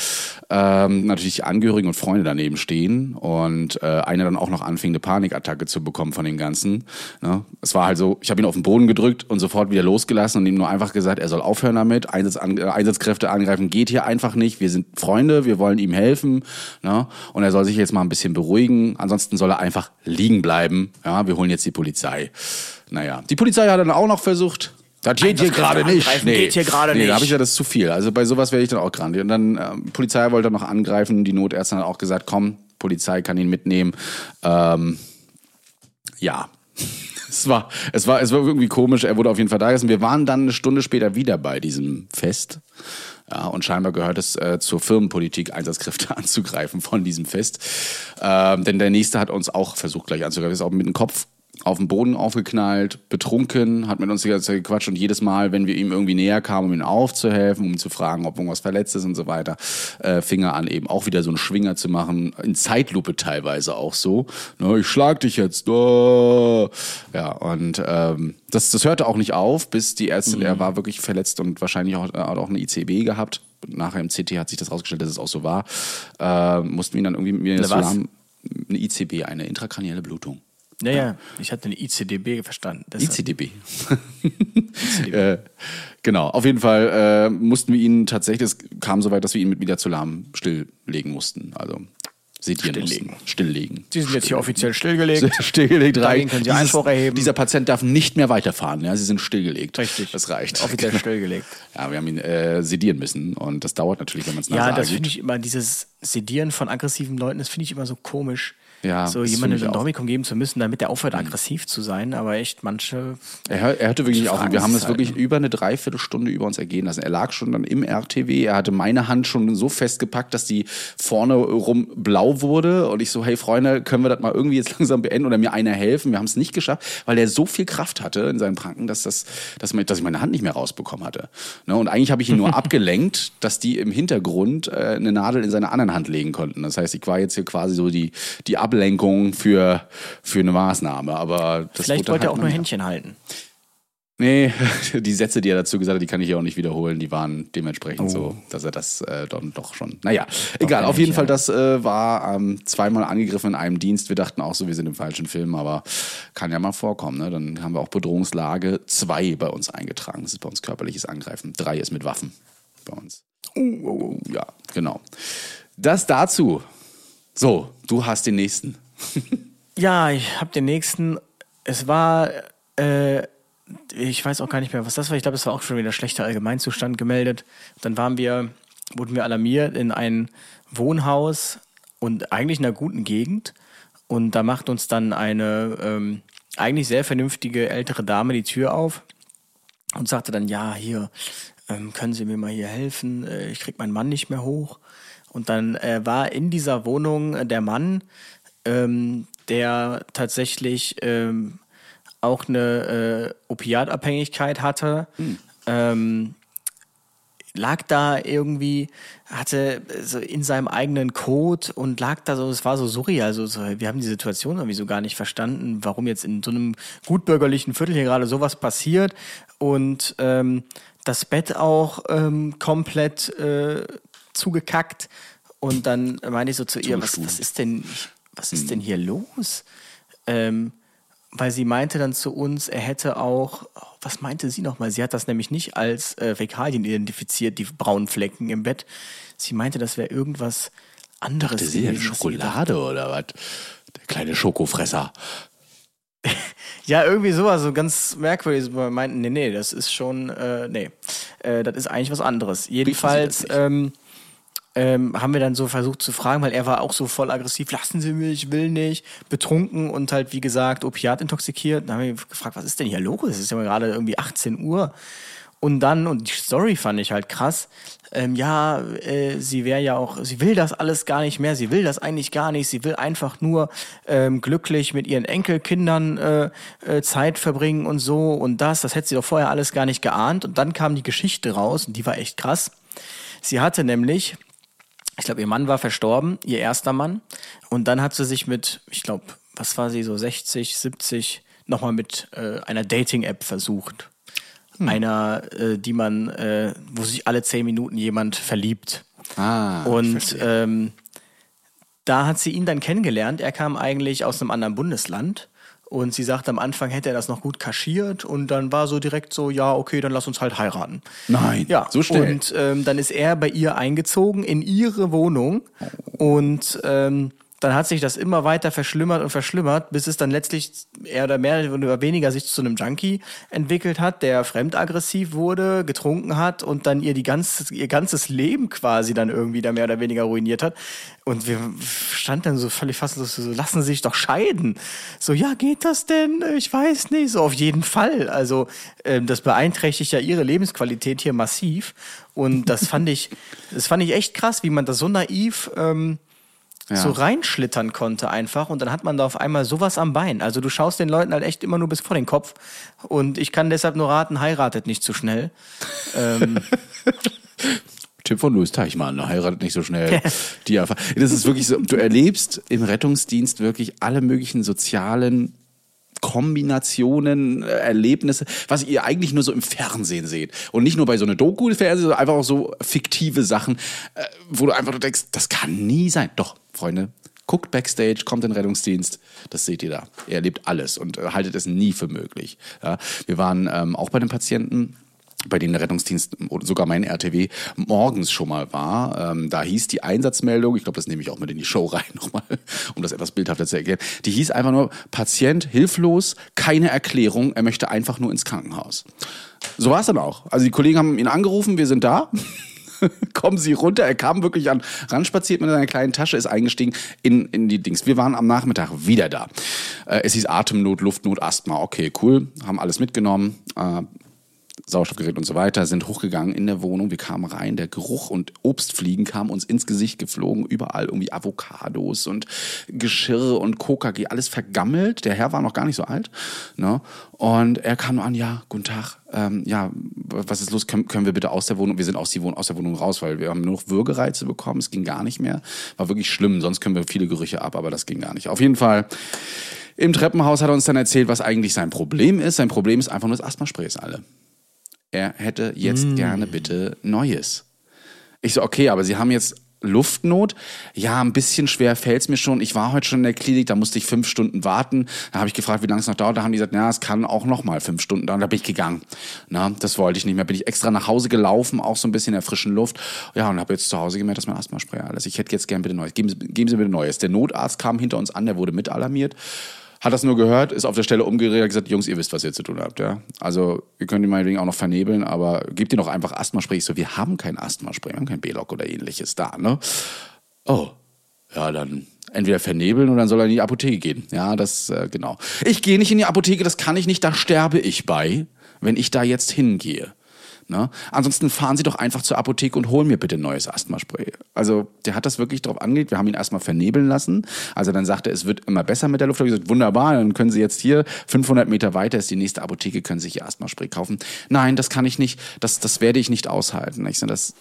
ähm, natürlich die Angehörigen und Freunde daneben stehen und äh, einer dann auch noch anfing, eine Panikattacke zu bekommen von dem Ganzen. Ne? Es war halt so, ich habe ihn auf den Boden gedrückt und sofort wieder losgelassen und ihm nur einfach gesagt, er soll aufhören damit. Einsatz, an, äh, Einsatzkräfte angreifen geht hier einfach nicht. Wir sind Freunde, wir wollen ihm helfen. Ne? Und er soll sich jetzt mal ein bisschen beruhigen. Ansonsten soll er einfach liegen bleiben. Ja, wir holen jetzt die Polizei. Naja, die Polizei hat dann auch noch versucht, das geht hier gerade nicht. angreifen geht hier gerade nee, da nicht. habe ich ja das zu viel. Also bei sowas werde ich dann auch grandig. Und dann ähm, Polizei wollte noch angreifen. Die Notärztin hat auch gesagt, komm, Polizei kann ihn mitnehmen. Ähm, ja. Es war, es war, es war irgendwie komisch. Er wurde auf jeden Fall da gelassen. Wir waren dann eine Stunde später wieder bei diesem Fest. Ja, und scheinbar gehört es äh, zur Firmenpolitik, Einsatzkräfte anzugreifen von diesem Fest. Ähm, denn der nächste hat uns auch versucht, gleich anzugreifen. Ist auch mit dem Kopf auf den Boden aufgeknallt, betrunken, hat mit uns die ganze Zeit gequatscht und jedes Mal, wenn wir ihm irgendwie näher kamen, um ihm aufzuhelfen, um ihn zu fragen, ob irgendwas verletzt ist und so weiter, äh, fing er an, eben auch wieder so einen Schwinger zu machen, in Zeitlupe teilweise auch so. Ne, ich schlag dich jetzt. Oh. Ja, und ähm, das, das hörte auch nicht auf, bis die Ärztin, er war wirklich verletzt und wahrscheinlich auch, hat auch eine ICB gehabt. Nachher im CT hat sich das rausgestellt, dass es auch so war. Äh, mussten wir ihn dann irgendwie mit mir Eine so eine ICB, eine intrakranielle Blutung. Ja, ja, ich hatte eine ICDB verstanden. Deshalb- ICDB. äh, genau, auf jeden Fall äh, mussten wir ihn tatsächlich, es kam so weit, dass wir ihn mit wieder zu lahm stilllegen mussten. Also sedieren Stilllegen. mussten. Stilllegen. Sie sind jetzt hier offiziell stillgelegt. stillgelegt. Dagegen können Sie Einspruch erheben. Dieser Patient darf nicht mehr weiterfahren. Ja, Sie sind stillgelegt. Richtig. Das reicht. Offiziell stillgelegt. Ja, wir haben ihn äh, sedieren müssen und das dauert natürlich, wenn man es Ja, nasal das finde ich immer, dieses Sedieren von aggressiven Leuten, das finde ich immer so komisch. Ja, so ein auch. Dormicum geben zu müssen, damit der aufhört, aggressiv zu sein. Aber echt, manche. Er, er hörte wirklich nicht auf. Wir haben es das halt, wirklich über eine Dreiviertelstunde über uns ergehen lassen. Er lag schon dann im RTW. Er hatte meine Hand schon so festgepackt, dass die vorne rum blau wurde. Und ich so, hey Freunde, können wir das mal irgendwie jetzt langsam beenden oder mir einer helfen? Wir haben es nicht geschafft, weil er so viel Kraft hatte in seinen Pranken, dass, das, dass, dass ich meine Hand nicht mehr rausbekommen hatte. Ne? Und eigentlich habe ich ihn nur abgelenkt, dass die im Hintergrund äh, eine Nadel in seine anderen Hand legen konnten. Das heißt, ich war jetzt hier quasi so die, die Ablenkung für, für eine Maßnahme. Aber das Vielleicht wollte er halt auch nur. Händchen halten. Nee, die Sätze, die er dazu gesagt hat, die kann ich ja auch nicht wiederholen. Die waren dementsprechend Oh. so, dass er das äh, dann doch schon. Naja, egal. kenn Auf jeden ja. Fall, das äh, war ähm, zweimal angegriffen in einem Dienst. Wir dachten auch so, wir sind im falschen Film, aber kann ja mal vorkommen. Ne? Dann haben wir auch Bedrohungslage zwei bei uns eingetragen. Das ist bei uns körperliches Angreifen. Drei ist mit Waffen bei uns. Uh, ja, genau. Das dazu. So, du hast den nächsten. Ja, ich habe den nächsten. Es war, äh, ich weiß auch gar nicht mehr, was das war. Ich glaube, es war auch schon wieder schlechter Allgemeinzustand gemeldet. Dann waren wir, wurden wir alarmiert in ein Wohnhaus und eigentlich in einer guten Gegend. Und da macht uns dann eine ähm, eigentlich sehr vernünftige ältere Dame die Tür auf und sagte dann, ja, hier, ähm, können Sie mir mal hier helfen? Äh, ich krieg meinen Mann nicht mehr hoch. Und dann äh, war in dieser Wohnung äh, der Mann, ähm, der tatsächlich ähm, auch eine äh, Opiatabhängigkeit hatte. Ähm, lag da irgendwie, hatte so in seinem eigenen Code und lag da so, es war so surreal. Also so, wir haben die Situation irgendwie so gar nicht verstanden, warum jetzt in so einem gutbürgerlichen Viertel hier gerade sowas passiert und ähm, das Bett auch ähm, komplett äh, zugekackt. Und dann meinte ich so zu ihr, was, was ist denn, was ist denn hier los? Ähm, weil sie meinte dann zu uns, er hätte auch, was meinte sie nochmal? Sie hat das nämlich nicht als äh, Fäkalien identifiziert, die braunen Flecken im Bett. Sie meinte, das wäre irgendwas anderes. Ist ja gewesen, was sie Schokolade oder was? Der kleine Schokofresser. Ja, irgendwie sowas, so ganz merkwürdig. Wir meinten, nee, nee, das ist schon, äh, nee, äh, das ist eigentlich was anderes. Jedenfalls ähm, ähm, haben wir dann so versucht zu fragen, weil er war auch so voll aggressiv, lassen Sie mich, ich will nicht, betrunken und halt, wie gesagt, opiat intoxikiert. Dann haben wir gefragt, was ist denn hier los? Es ist ja gerade irgendwie 18 Uhr. Und dann, und die Story fand ich halt krass, ähm, ja, äh, sie wäre ja auch, sie will das alles gar nicht mehr, sie will das eigentlich gar nicht, sie will einfach nur ähm, glücklich mit ihren Enkelkindern äh, äh, Zeit verbringen und so und das, das hätte sie doch vorher alles gar nicht geahnt. Und dann kam die Geschichte raus und die war echt krass. Sie hatte nämlich, ich glaube, ihr Mann war verstorben, ihr erster Mann. Und dann hat sie sich mit, ich glaube, was war sie, so 60, 70, nochmal mit äh, einer Dating-App versucht. Einer, äh, die man, äh, wo sich alle zehn Minuten jemand verliebt. Ah, Und ähm, da hat sie ihn dann kennengelernt. Er kam eigentlich aus einem anderen Bundesland. Und sie sagte, am Anfang hätte er das noch gut kaschiert. Und dann war so direkt so, ja, okay, dann lass uns halt heiraten. Nein, Ja, so schnell. Und ähm, dann ist er bei ihr eingezogen in ihre Wohnung. Und ähm, dann hat sich das immer weiter verschlimmert und verschlimmert, bis es dann letztlich eher oder mehr oder weniger sich zu einem Junkie entwickelt hat, der fremdaggressiv wurde, getrunken hat und dann ihr die ganze, ihr ganzes Leben quasi dann irgendwie da mehr oder weniger ruiniert hat. Und wir standen dann so völlig fast so, lassen Sie sich doch scheiden. So, ja, geht das denn? Ich weiß nicht. So, auf jeden Fall. Also, ähm, das beeinträchtigt ja ihre Lebensqualität hier massiv. Und das fand ich, das fand ich echt krass, wie man das so naiv ähm, so reinschlittern konnte einfach und dann hat man da auf einmal sowas am Bein. Also du schaust den Leuten halt echt immer nur bis vor den Kopf und ich kann deshalb nur raten, heiratet nicht zu schnell. Ähm, Tipp von Louis Teichmann, ne, heiratet nicht so schnell. Die einfach, das ist wirklich so, du erlebst im Rettungsdienst wirklich alle möglichen sozialen Kombinationen, äh, Erlebnisse, was ihr eigentlich nur so im Fernsehen seht. Und nicht nur bei so einer Doku im Fernsehen, sondern einfach auch so fiktive Sachen, äh, wo du einfach denkst, das kann nie sein. Doch, Freunde, guckt Backstage, kommt in den Rettungsdienst, das seht ihr da. Ihr erlebt alles und äh, haltet es nie für möglich. Ja, wir waren ähm, auch bei den Patienten, bei denen der Rettungsdienst oder sogar mein RTW morgens schon mal war. Ähm, da hieß die Einsatzmeldung, ich glaube, das nehme ich auch mit in die Show rein nochmal, um das etwas bildhafter zu erklären. Die hieß einfach nur, Patient hilflos, keine Erklärung, er möchte einfach nur ins Krankenhaus. So war es dann auch. Also die Kollegen haben ihn angerufen, wir sind da. kommen Sie runter. Er kam wirklich an, ranspaziert mit seiner kleinen Tasche, ist eingestiegen in, in die Dings. Wir waren am Nachmittag wieder da. Äh, es hieß Atemnot, Luftnot, Asthma. Okay, cool. Haben alles mitgenommen. Äh, Sauerstoffgerät und so weiter, sind hochgegangen in der Wohnung. Wir kamen rein, der Geruch und Obstfliegen kamen uns ins Gesicht geflogen. Überall irgendwie Avocados und Geschirr und KKG, alles vergammelt. Der Herr war noch gar nicht so alt. Ne? Und er kam nur an, ja, guten Tag, ähm, ja, was ist los? Können, können wir bitte aus der Wohnung? Wir sind aus, die Wohnung, aus der Wohnung raus, weil wir haben nur noch Würgereize bekommen. Es ging gar nicht mehr. War wirklich schlimm. Sonst können wir viele Gerüche ab, aber das ging gar nicht. Auf jeden Fall. Im Treppenhaus hat er uns dann erzählt, was eigentlich sein Problem ist. Sein Problem ist einfach nur das Asthmaspray ist alle er hätte jetzt mm. gerne bitte Neues. Ich so, okay, aber Sie haben jetzt Luftnot. Ja, ein bisschen schwer fällt's mir schon. Ich war heute schon in der Klinik, da musste ich fünf Stunden warten. Da habe ich gefragt, wie lange es noch dauert. Da haben die gesagt, ja, es kann auch noch mal fünf Stunden dauern. Da bin ich gegangen. Na, das wollte ich nicht mehr. Bin ich extra nach Hause gelaufen, auch so ein bisschen in der frischen Luft. Ja, und habe jetzt zu Hause gemerkt, dass mein Asthmaspray alles. Ich hätte jetzt gern bitte Neues. Geben Sie, geben Sie bitte Neues. Der Notarzt kam hinter uns an, der wurde mit alarmiert hat das nur gehört, ist auf der Stelle umgedreht, hat gesagt, Jungs, ihr wisst, was ihr zu tun habt, ja. Also, ihr könnt ihn meinetwegen auch noch vernebeln, aber gebt ihr noch einfach Asthmaspray. Ich so, wir haben kein Asthmaspray, wir haben kein B-Lock oder ähnliches da, ne? Oh, ja, dann entweder vernebeln oder dann soll er in die Apotheke gehen. Ja, das, äh, genau. Ich gehe nicht in die Apotheke, das kann ich nicht, da sterbe ich bei, wenn ich da jetzt hingehe. Ne? Ansonsten fahren Sie doch einfach zur Apotheke und holen mir bitte neues Asthmaspray. Also der hat das wirklich drauf angelegt. Wir haben ihn erstmal vernebeln lassen. Also dann sagte er, es wird immer besser mit der Luft. Ich gesagt, wunderbar, dann können Sie jetzt hier 500 Meter weiter ist die nächste Apotheke, können Sie sich Ihr Asthmaspray kaufen. Nein, das kann ich nicht. Das, das werde ich nicht aushalten. Ich sage, das,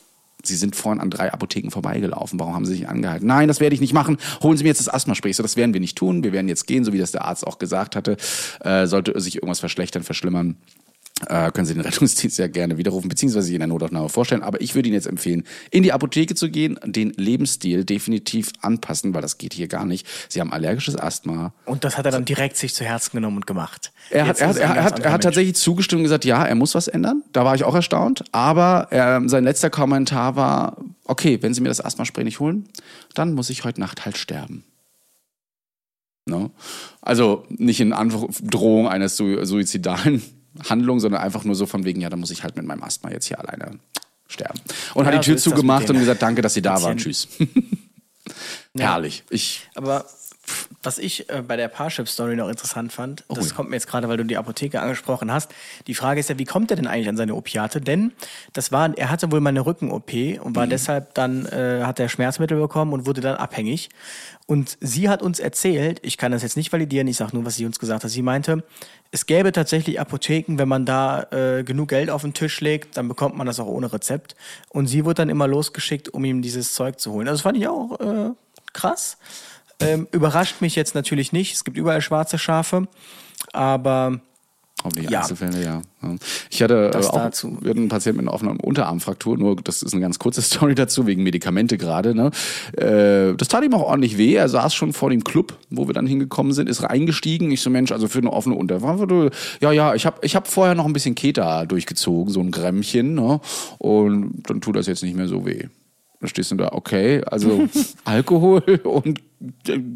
Sie sind vorhin an drei Apotheken vorbeigelaufen. Warum haben Sie sich angehalten? Nein, das werde ich nicht machen. Holen Sie mir jetzt das Asthmaspray. So, das werden wir nicht tun. Wir werden jetzt gehen, so wie das der Arzt auch gesagt hatte. Äh, sollte sich irgendwas verschlechtern, verschlimmern, äh, können Sie den Rettungsdienst ja gerne widerrufen, beziehungsweise in der Notaufnahme vorstellen. Aber ich würde Ihnen jetzt empfehlen, in die Apotheke zu gehen, den Lebensstil definitiv anpassen, weil das geht hier gar nicht. Sie haben allergisches Asthma. Und das hat er dann direkt sich zu Herzen genommen und gemacht. Er hat, er hat, er hat, er hat tatsächlich zugestimmt und gesagt, ja, er muss was ändern. Da war ich auch erstaunt. Aber er, sein letzter Kommentar war, okay, wenn Sie mir das Asthmaspray nicht holen, dann muss ich heute Nacht halt sterben. No? Also nicht in Androhung eines suizidalen Handlung, sondern einfach nur so von wegen, ja, da muss ich halt mit meinem Asthma jetzt hier alleine sterben. Und ja, hat die Tür so zugemacht und gesagt, danke, dass Sie da waren. Tschüss. ja. Herrlich. Ich Aber was ich äh, bei der Parship-Story noch interessant fand, oh, das ja. kommt mir jetzt gerade, weil du die Apotheke angesprochen hast. Die Frage ist ja, wie kommt er denn eigentlich an seine Opiate? Denn das war, er hatte wohl mal eine Rücken-OP und war mhm. deshalb dann, äh, hat er Schmerzmittel bekommen und wurde dann abhängig. Und sie hat uns erzählt, ich kann das jetzt nicht validieren, ich sage nur, was sie uns gesagt hat. Sie meinte, es gäbe tatsächlich Apotheken, wenn man da äh, genug Geld auf den Tisch legt, dann bekommt man das auch ohne Rezept. Und sie wird dann immer losgeschickt, um ihm dieses Zeug zu holen. Also das fand ich auch äh, krass. Ähm, überrascht mich jetzt natürlich nicht. Es gibt überall schwarze Schafe, aber Hoffentlich ja. Einzelfälle, ja. Ich hatte äh, auch dazu. einen Patienten mit einer offenen Unterarmfraktur, nur das ist eine ganz kurze Story dazu, wegen Medikamente gerade. Ne? Äh, das tat ihm auch ordentlich weh. Er saß schon vor dem Club, wo wir dann hingekommen sind, ist reingestiegen. Ich so, Mensch, also für eine offene Unterarmfraktur, ja, ja, ich habe ich hab vorher noch ein bisschen Keta durchgezogen, so ein Grämmchen. Ne? Und dann tut das jetzt nicht mehr so weh. Da stehst du da, okay, also Alkohol und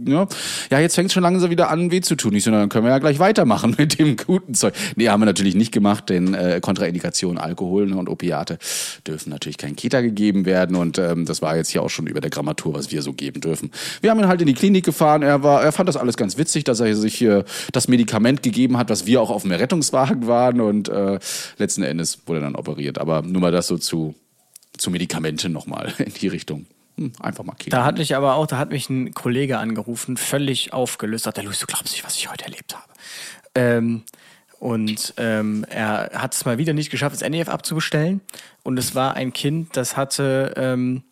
ja, ja jetzt fängt es schon langsam wieder an, weh zu tun. Ich so, dann können wir ja gleich weitermachen mit dem guten Zeug. Nee, haben wir natürlich nicht gemacht, denn äh, Kontraindikationen, Alkohol ne, und Opiate dürfen natürlich kein Kita gegeben werden und ähm, das war jetzt hier auch schon über der Grammatur, was wir so geben dürfen. Wir haben ihn halt in die Klinik gefahren, er war, er fand das alles ganz witzig, dass er sich hier das Medikament gegeben hat, was wir auch auf dem Rettungswagen waren und äh, letzten Endes wurde er dann operiert. Aber nur mal das so zu zu Medikamenten nochmal in die Richtung. Hm, einfach mal kicken. Da hat mich aber auch, da hat mich ein Kollege angerufen, völlig aufgelöst, sagt der Luis, du glaubst nicht, was ich heute erlebt habe. Ähm, und ähm, er hat es mal wieder nicht geschafft, das NEF abzubestellen. Und es war ein Kind, das hatte ähm,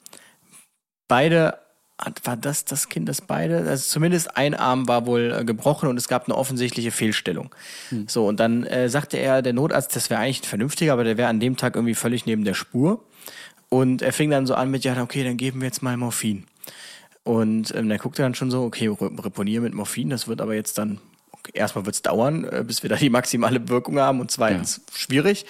beide war das das Kind, das beide, also zumindest ein Arm war wohl äh, gebrochen und es gab eine offensichtliche Fehlstellung. Hm. So, und dann äh, sagte er, der Notarzt, das wäre eigentlich ein vernünftiger, aber der wäre an dem Tag irgendwie völlig neben der Spur. Und er fing dann so an mit, ja, okay, dann geben wir jetzt mal Morphin. Und ähm, dann guckt er dann schon so, okay, reponieren mit Morphin, das wird aber jetzt dann, okay, erstmal wird es dauern, äh, bis wir da die maximale Wirkung haben und zweitens ja. schwierig.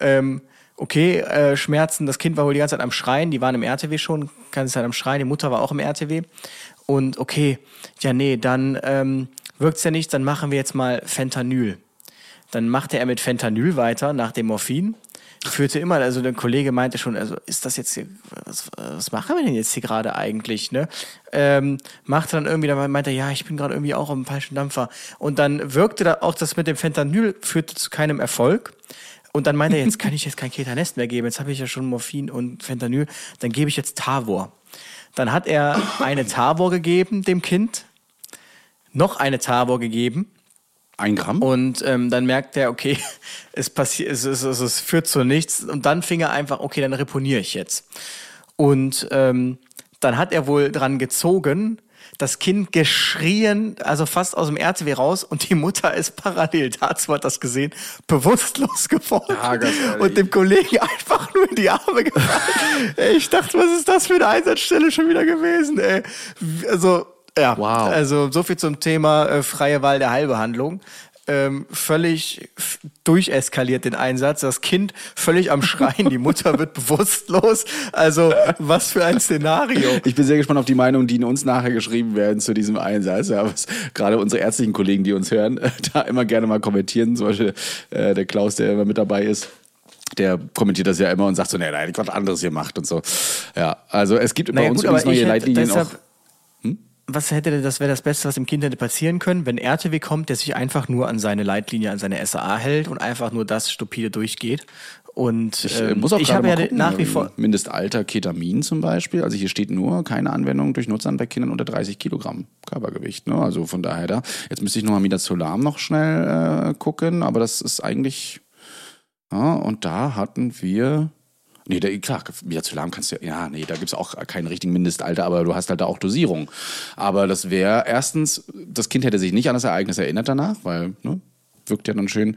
Ähm, okay, äh, Schmerzen, das Kind war wohl die ganze Zeit am Schreien, die waren im RTW schon, ganze Zeit am Schreien, die Mutter war auch im RTW. Und okay, ja, nee, dann ähm, wirkt's ja nicht, dann machen wir jetzt mal Fentanyl. Dann machte er mit Fentanyl weiter nach dem Morphin. Führte immer, also der Kollege meinte schon, also ist das jetzt hier, was, was machen wir denn jetzt hier gerade eigentlich, ne? Ähm, machte dann irgendwie, dann meinte er, ja, ich bin gerade irgendwie auch am falschen Dampfer. Und dann wirkte da auch das mit dem Fentanyl, führte zu keinem Erfolg. Und dann meinte er, jetzt kann ich jetzt kein Ketanest mehr geben, jetzt habe ich ja schon Morphin und Fentanyl, dann gebe ich jetzt Tavor. Dann hat er eine Tavor gegeben dem Kind, noch eine Tavor gegeben Ein Gramm? und ähm, dann merkt er, okay, es passiert, es, es, es, es führt zu nichts. Und dann fing er einfach, okay, dann reponiere ich jetzt. Und ähm, dann hat er wohl dran gezogen, das Kind geschrien, also fast aus dem RTW raus und die Mutter ist parallel dazu, hat das gesehen, bewusstlos geworden Ja, und dem Kollegen einfach nur in die Arme gefallen. Ich dachte, was ist das für eine Einsatzstelle schon wieder gewesen, ey. Also, ja, Wow. also so viel zum Thema äh, freie Wahl der Heilbehandlung. Ähm, völlig durcheskaliert den Einsatz. Das Kind völlig am Schreien, die Mutter wird bewusstlos. Also was für ein Szenario. Ich bin sehr gespannt auf die Meinungen, die in uns nachher geschrieben werden zu diesem Einsatz. Ja, was gerade unsere ärztlichen Kollegen, die uns hören, da immer gerne mal kommentieren. Zum Beispiel äh, der Klaus, der immer mit dabei ist. Der kommentiert das ja immer und sagt so, nee, nein, ich was anderes hier macht und so. Ja, also es gibt bei Naja, uns gut, übrigens neue hätte Leitlinien deshalb, auch. Was hätte denn, das wäre das Beste, was dem Kind hätte passieren können, wenn RTW kommt, der sich einfach nur an seine Leitlinie, an seine SAA hält und einfach nur das stupide durchgeht. Und Ich äh, ähm, muss auch ich habe ja gucken, nach wie ähm, vor. Mindestalter Ketamin zum Beispiel. Also hier steht nur keine Anwendung durch Nutzern bei Kindern unter 30 Kilogramm Körpergewicht. Ne? Also von daher da. Jetzt müsste ich noch mal Midazolam noch schnell äh, gucken, aber das ist eigentlich. Ja, und da hatten wir. Nee, da, klar, Midazolam kannst du ja, ja, nee, da gibt's auch keinen richtigen Mindestalter, aber du hast halt da auch Dosierung. Aber das wäre erstens, das Kind hätte sich nicht an das Ereignis erinnert danach, weil, ne, wirkt ja dann schön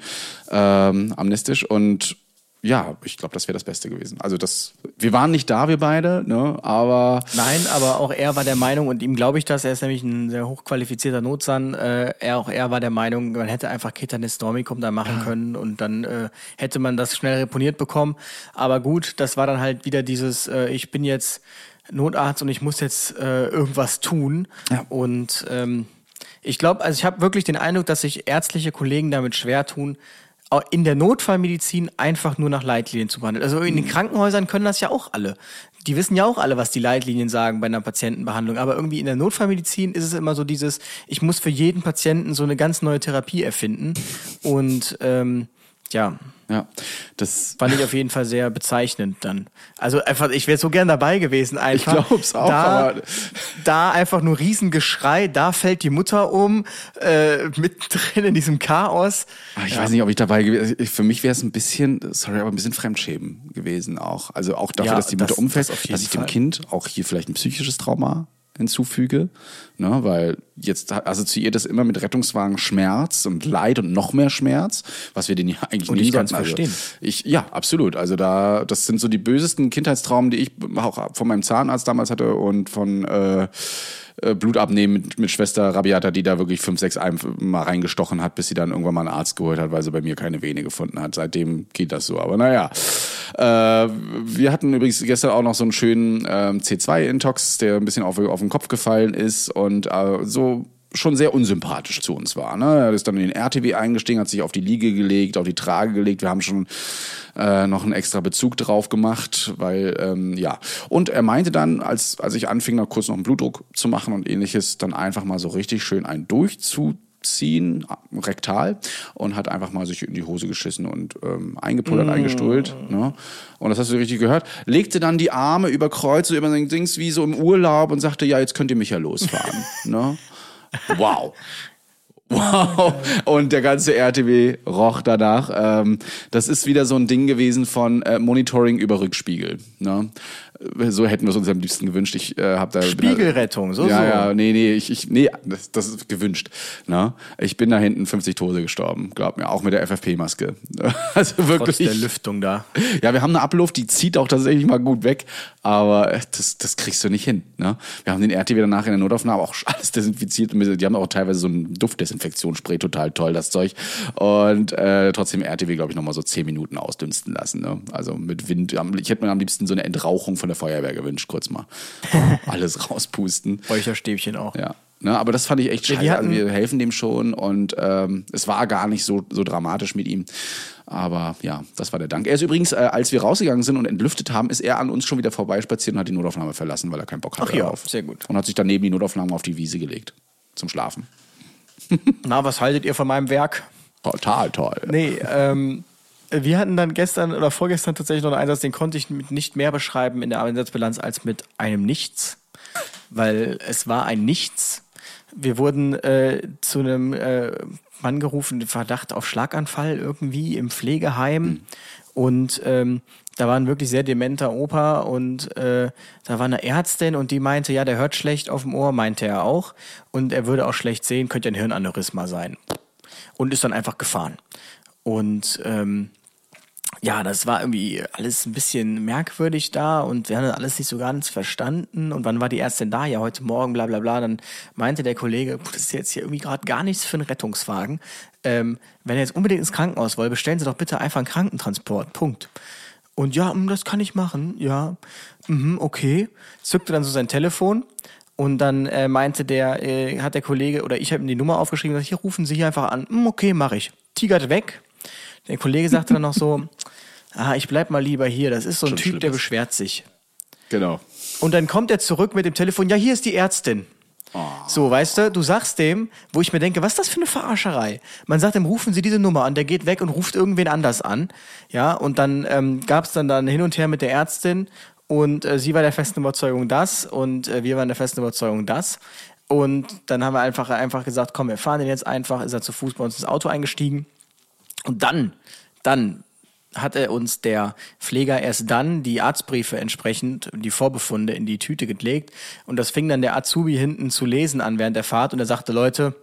ähm, amnestisch und ja, ich glaube, das wäre das Beste gewesen. Also das, wir waren nicht da, wir beide, ne, aber Nein, aber auch er war der Meinung, und ihm glaube ich das, er ist nämlich ein sehr hochqualifizierter Notsan, äh, er, auch er war der Meinung, man hätte einfach Ketanis Dormicum da machen können und dann äh, hätte man das schnell reponiert bekommen. Aber gut, das war dann halt wieder dieses, äh, ich bin jetzt Notarzt und ich muss jetzt äh, irgendwas tun. Und ähm, ich glaube, also ich habe wirklich den Eindruck, dass sich ärztliche Kollegen damit schwer tun, in der Notfallmedizin einfach nur nach Leitlinien zu behandeln. Also in den Krankenhäusern können das ja auch alle. Die wissen ja auch alle, was die Leitlinien sagen bei einer Patientenbehandlung. Aber irgendwie in der Notfallmedizin ist es immer so dieses, ich muss für jeden Patienten so eine ganz neue Therapie erfinden. Und ähm, ja, ja, das fand ich auf jeden Fall sehr bezeichnend dann. Also einfach, ich wäre so gern dabei gewesen einfach. Ich glaub's auch, Da, aber- da einfach nur Riesengeschrei, da fällt die Mutter um, äh, mittendrin in diesem Chaos. Ah, Ich weiß nicht, ob ich dabei gewesen Für mich wäre es ein bisschen, sorry, aber ein bisschen Fremdschämen gewesen auch. Also auch dafür, Ja, dass die Mutter das- umfällt, das dass ich dem Fall. Kind auch hier vielleicht ein psychisches Trauma hinzufüge. Ne, weil jetzt assoziiert das immer mit Rettungswagen Schmerz und Leid und noch mehr Schmerz, was wir den ja eigentlich Und kann's sollten. Also verstehen. Ich, ja, absolut. Also da, das sind so die bösesten Kindheitstraumen, die ich auch von meinem Zahnarzt damals hatte und von äh, äh, Blut abnehmen mit, mit Schwester Rabiata, die da wirklich fünf, sechs mal reingestochen hat, bis sie dann irgendwann mal einen Arzt geholt hat, weil sie bei mir keine Vene gefunden hat. Seitdem geht das so. Aber naja. Äh, wir hatten übrigens gestern auch noch so einen schönen ähm, C2-Intox, der ein bisschen auf, auf den Kopf gefallen ist und äh, so schon sehr unsympathisch zu uns war. Ne? Er ist dann in den RTW eingestiegen, hat sich auf die Liege gelegt, auf die Trage gelegt. Wir haben schon äh, noch einen extra Bezug drauf gemacht, weil ähm, ja. Und er meinte dann, als als ich anfing, noch kurz noch einen Blutdruck zu machen und ähnliches, dann einfach mal so richtig schön einen durchzuziehen, rektal, und hat einfach mal sich in die Hose geschissen und ähm, eingepullert, eingestuhlt. Ne? Und das hast du richtig gehört. Legte dann die Arme über Kreuz, so über sein Dings wie so im Urlaub und sagte, ja, jetzt könnt ihr mich ja losfahren. ne? Wow. Wow. Und der ganze RTW roch danach. Ähm, das ist wieder so ein Ding gewesen von äh, Monitoring über Rückspiegel. Ne? So hätten wir es uns am liebsten gewünscht. Ich äh, habe da Spiegelrettung, so ja, so. Ja, nee, nee, ich, ich nee, das, das ist gewünscht. Ne? Ich bin da hinten 50 Tode gestorben, glaub mir, auch mit der FFP-Maske. Also Trotz wirklich. der Lüftung da. Ja, wir haben eine Abluft, die zieht auch tatsächlich mal gut weg, aber das, das kriegst du nicht hin. Ne? Wir haben den RTW danach in der Notaufnahme auch alles desinfiziert. Die haben auch teilweise so ein Duftdesinfektionsspray, total toll, das Zeug. Und äh, trotzdem RTW, glaube ich, nochmal so 10 Minuten ausdünsten lassen. Ne? Also mit Wind. Ich hätte mir am liebsten so eine Entrauchung von der Feuerwehr gewünscht, kurz mal. alles rauspusten. Räucherstäbchen auch. Ja. Ne, aber das fand ich echt scheiße. also wir helfen dem schon und ähm, es war gar nicht so, so dramatisch mit ihm. Aber ja, das war der Dank. Er ist übrigens, äh, als wir rausgegangen sind und entlüftet haben, ist er an uns schon wieder vorbeispaziert und hat die Notaufnahme verlassen, weil er keinen Bock hatte Ach ja, darauf. sehr gut. Und hat sich dann neben die Notaufnahme auf die Wiese gelegt. Zum Schlafen. Na, was haltet ihr von meinem Werk? Total toll. Nee, ähm, wir hatten dann gestern oder vorgestern tatsächlich noch einen Einsatz, den konnte ich nicht mehr beschreiben in der Einsatzbilanz als mit einem Nichts. Weil es war ein Nichts. Wir wurden äh, zu einem äh, Mann gerufen, Verdacht auf Schlaganfall irgendwie im Pflegeheim. Und ähm, da war ein wirklich sehr dementer Opa und äh, da war eine Ärztin und die meinte, ja, der hört schlecht auf dem Ohr, meinte er auch. Und er würde auch schlecht sehen, könnte ein Hirnaneurysma sein und ist dann einfach gefahren. Und ähm, ja, das war irgendwie alles ein bisschen merkwürdig da und wir haben das alles nicht so ganz verstanden. Und wann war die Ärztin da? Ja, heute Morgen, bla bla bla. Dann meinte der Kollege, "Puh, das ist jetzt hier irgendwie gerade gar nichts für einen Rettungswagen. Ähm, wenn ihr jetzt unbedingt ins Krankenhaus wollt, bestellen Sie doch bitte einfach einen Krankentransport. Punkt. Und ja, mm, das kann ich machen. Ja, mhm, okay. Zückte dann so sein Telefon und dann äh, meinte der, äh, hat der Kollege oder ich habe ihm die Nummer aufgeschrieben und gesagt, hier rufen Sie hier einfach an. Mm, okay, mache ich. Tigert weg. Der Kollege sagte dann noch so, ah, ich bleib mal lieber hier. Das ist so ein Schon Typ, der Schlimmes. beschwert sich. Genau. Und dann kommt er zurück mit dem Telefon, ja, hier ist die Ärztin. So, weißt du, du sagst dem, wo ich mir denke, was ist das für eine Verarscherei? Man sagt ihm, rufen Sie diese Nummer an, der geht weg und ruft irgendwen anders an. Ja, und dann ähm, gab es dann, dann hin und her mit der Ärztin und äh, sie war der festen Überzeugung das und äh, wir waren der festen Überzeugung das. Und dann haben wir einfach, einfach gesagt, komm, wir fahren den jetzt einfach, ist er zu Fuß bei uns ins Auto eingestiegen. Und dann, dann hat er uns der Pfleger erst dann die Arztbriefe entsprechend, die Vorbefunde in die Tüte gelegt. Und das fing dann der Azubi hinten zu lesen an während der Fahrt. Und er sagte, Leute,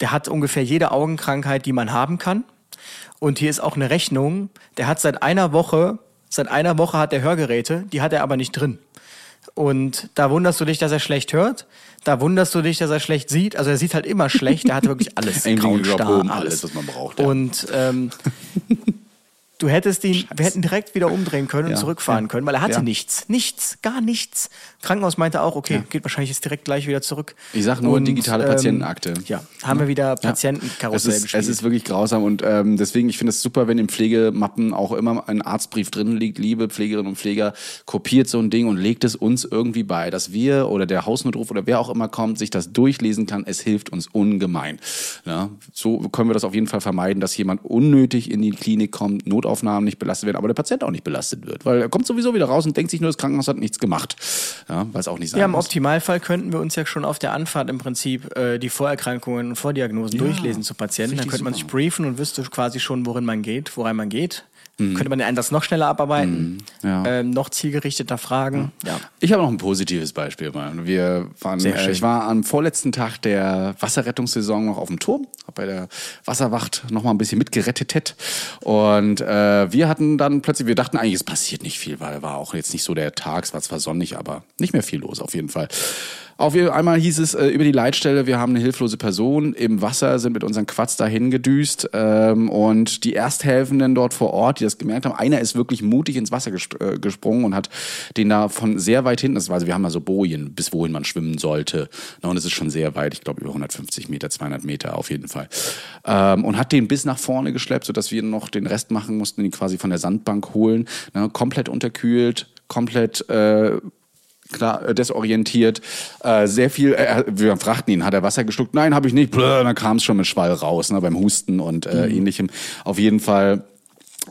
der hat ungefähr jede Augenkrankheit, die man haben kann. Und hier ist auch eine Rechnung. Der hat seit einer Woche, seit einer Woche hat er Hörgeräte, die hat er aber nicht drin. Und da wunderst du dich, dass er schlecht hört. Da wunderst du dich, dass er schlecht sieht. Also er sieht halt immer schlecht. Er hatte wirklich alles. Grauen Star, alles, was man braucht, ja. Und ähm, du hättest ihn, wir hätten direkt wieder umdrehen können und Ja, zurückfahren können, weil er hatte nichts. Nichts, gar nichts. Krankenhaus meinte auch, okay, geht wahrscheinlich jetzt direkt gleich wieder zurück. Ich sag nur digitale Patientenakte. Ja, haben wir wieder Ja. Patientenkarussell es ist, es ist wirklich grausam und ähm, deswegen, ich finde es super, wenn in Pflegemappen auch immer ein Arztbrief drin liegt. Liebe Pflegerinnen und Pfleger, kopiert so ein Ding und legt es uns irgendwie bei, dass wir oder der Hausnotruf oder wer auch immer kommt, sich das durchlesen kann. Es hilft uns ungemein. Ja, so können wir das auf jeden Fall vermeiden, dass jemand unnötig in die Klinik kommt, Notaufnahmen nicht belastet werden, aber der Patient auch nicht belastet wird, weil er kommt sowieso wieder raus und denkt sich nur, das Krankenhaus hat nichts gemacht. Ja, weil es auch nicht sein ja, im muss. Optimalfall könnten wir uns ja schon auf der Anfahrt im Prinzip äh, die Vorerkrankungen und Vordiagnosen durchlesen zu Patienten. Dann könnte man sich briefen und wüsste quasi schon, worin man geht, woran man geht. Könnte man den Einsatz noch schneller abarbeiten, Mhm. ja. ähm, noch zielgerichteter fragen. Ja. Ich habe noch ein positives Beispiel. Mann. Wir waren, äh, ich war am vorletzten Tag der Wasserrettungssaison noch auf dem Turm, habe bei der Wasserwacht noch mal ein bisschen mitgerettet und äh, wir hatten dann plötzlich, wir dachten eigentlich, es passiert nicht viel, weil war auch jetzt nicht so der Tag, es war zwar sonnig, aber nicht mehr viel los auf jeden Fall. Auf einmal hieß es äh, über die Leitstelle, wir haben eine hilflose Person im Wasser, sind mit unseren Quads dahin gedüst ähm, und die Ersthelfenden dort vor Ort, die das gemerkt haben, einer ist wirklich mutig ins Wasser gest äh, gesprungen und hat den da von sehr weit hinten, das war, also wir haben ja so Bojen, bis wohin man schwimmen sollte, Na, und es ist schon sehr weit, ich glaube über 150 Meter, 200 Meter auf jeden Fall, ähm, und hat den bis nach vorne geschleppt, sodass wir noch den Rest machen mussten, ihn quasi von der Sandbank holen, ne, komplett unterkühlt, komplett äh, klar, äh, desorientiert, äh, sehr viel, äh, wir fragten ihn, hat er Wasser geschluckt? Nein, habe ich nicht. Blö, dann kam es schon mit Schwall raus, ne, beim Husten und äh, ähnlichem. Auf jeden Fall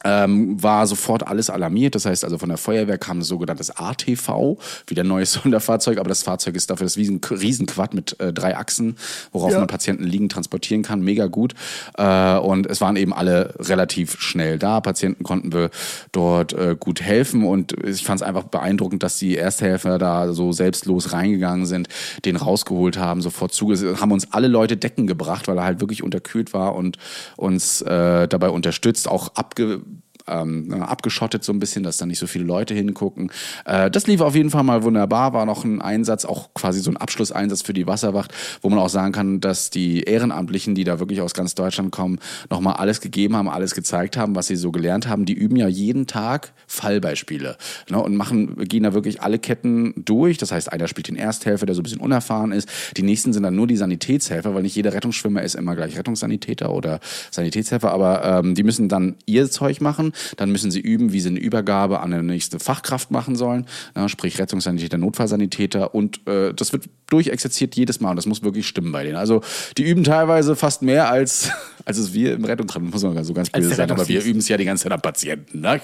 ähm, war sofort alles alarmiert. Das heißt also von der Feuerwehr kam ein sogenanntes ATV, wieder ein neues Sonderfahrzeug, aber das Fahrzeug ist dafür das riesen, Riesenquad mit äh, drei Achsen, worauf Ja. man Patienten liegen transportieren kann. Mega gut. Äh, und es waren eben alle relativ schnell da. Patienten konnten wir dort äh, gut helfen und ich fand es einfach beeindruckend, dass die Ersthelfer da so selbstlos reingegangen sind, den rausgeholt haben, sofort zuge haben uns alle Leute Decken gebracht, weil er halt wirklich unterkühlt war und uns äh, dabei unterstützt, auch abge ähm, abgeschottet so ein bisschen, dass da nicht so viele Leute hingucken. Äh, das lief auf jeden Fall mal wunderbar, war noch ein Einsatz, auch quasi so ein Abschlusseinsatz für die Wasserwacht, wo man auch sagen kann, dass die Ehrenamtlichen, die da wirklich aus ganz Deutschland kommen, nochmal alles gegeben haben, alles gezeigt haben, was sie so gelernt haben. Die üben ja jeden Tag Fallbeispiele ne, und machen, gehen da wirklich alle Ketten durch. Das heißt, einer spielt den Ersthelfer, der so ein bisschen unerfahren ist. Die nächsten sind dann nur die Sanitätshelfer, weil nicht jeder Rettungsschwimmer ist immer gleich Rettungssanitäter oder Sanitätshelfer, aber ähm, die müssen dann ihr Zeug machen. Dann müssen sie üben, wie sie eine Übergabe an eine nächste Fachkraft machen sollen, ne, sprich Rettungssanitäter, Notfallsanitäter und äh, das wird durchexerziert jedes Mal und das muss wirklich stimmen bei denen. Also die üben teilweise fast mehr als, als es wir im Rettungsdienst, muss man so ganz böse sagen, aber wir üben es ja die ganze Zeit am Patienten. Ne?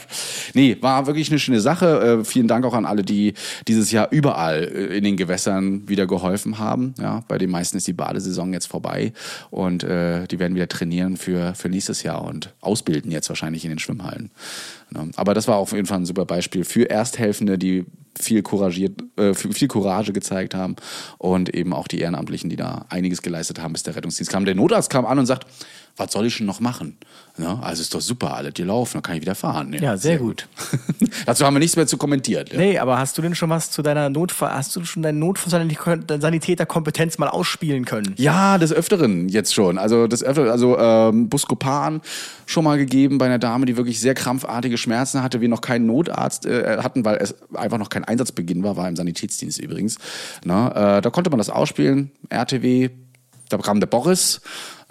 Nee, war wirklich eine schöne Sache. Äh, vielen Dank auch an alle, die dieses Jahr überall äh, in den Gewässern wieder geholfen haben. Ja, bei den meisten ist die Badesaison jetzt vorbei und äh, die werden wieder trainieren für, für nächstes Jahr und ausbilden jetzt wahrscheinlich in den Schwimmhallen. Ne? Aber das war auf jeden Fall ein super Beispiel für Ersthelfende, die viel couragiert, äh, viel Courage gezeigt haben und eben auch die Ehrenamtlichen, die da einiges geleistet haben, bis der Rettungsdienst kam. Der Notarzt kam an und sagt, was soll ich denn noch machen? Ja, also ist doch super, alle die laufen, dann kann ich wieder fahren. Ja, sehr gut. Dazu haben wir nichts mehr zu kommentieren. Ja. Nee, aber hast du denn schon was zu deiner Notfall, hast du schon deine Notfallsanitäterkompetenz mal ausspielen können? Ja, des Öfteren jetzt schon. Also des Öfteren, also ähm, Buscopan schon mal gegeben bei einer Dame, die wirklich sehr krampfartige Schmerzen hatte, wir noch keinen Notarzt äh, hatten, weil es einfach noch kein Einsatzbeginn war, war im Sanitätsdienst übrigens. Na, äh, da konnte man das ausspielen, RTW, da kam der Boris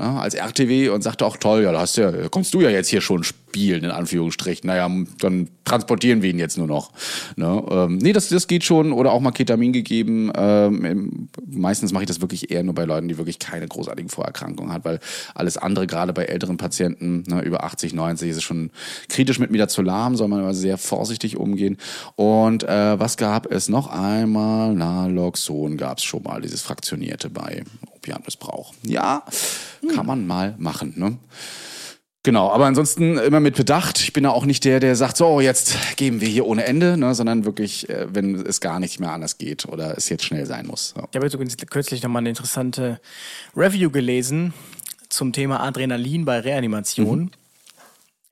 ja, als RTW und sagte auch toll, ja, da hast ja, kommst du ja jetzt hier schon spielen, in Anführungsstrichen. Naja, dann transportieren wir ihn jetzt nur noch. Ne? Ähm, nee, das, das geht schon. Oder auch mal Ketamin gegeben. Ähm, meistens mache ich das wirklich eher nur bei Leuten, die wirklich keine großartigen Vorerkrankungen haben, weil alles andere, gerade bei älteren Patienten, ne, über 80, 90, ist es schon kritisch mit Midazolam, soll man aber sehr vorsichtig umgehen. Und äh, was gab es noch einmal? Naloxon gab es schon mal, dieses Fraktionierte bei Opiatmissbrauch. Ja, kann man mal machen. Ne? Genau, aber ansonsten immer mit Bedacht. Ich bin da auch nicht der, der sagt, so, jetzt geben wir hier ohne Ende, ne, sondern wirklich, äh, wenn es gar nicht mehr anders geht oder es jetzt schnell sein muss. So. Ich habe jetzt übrigens kürzlich nochmal eine interessante Review gelesen zum Thema Adrenalin bei Reanimation. Ist,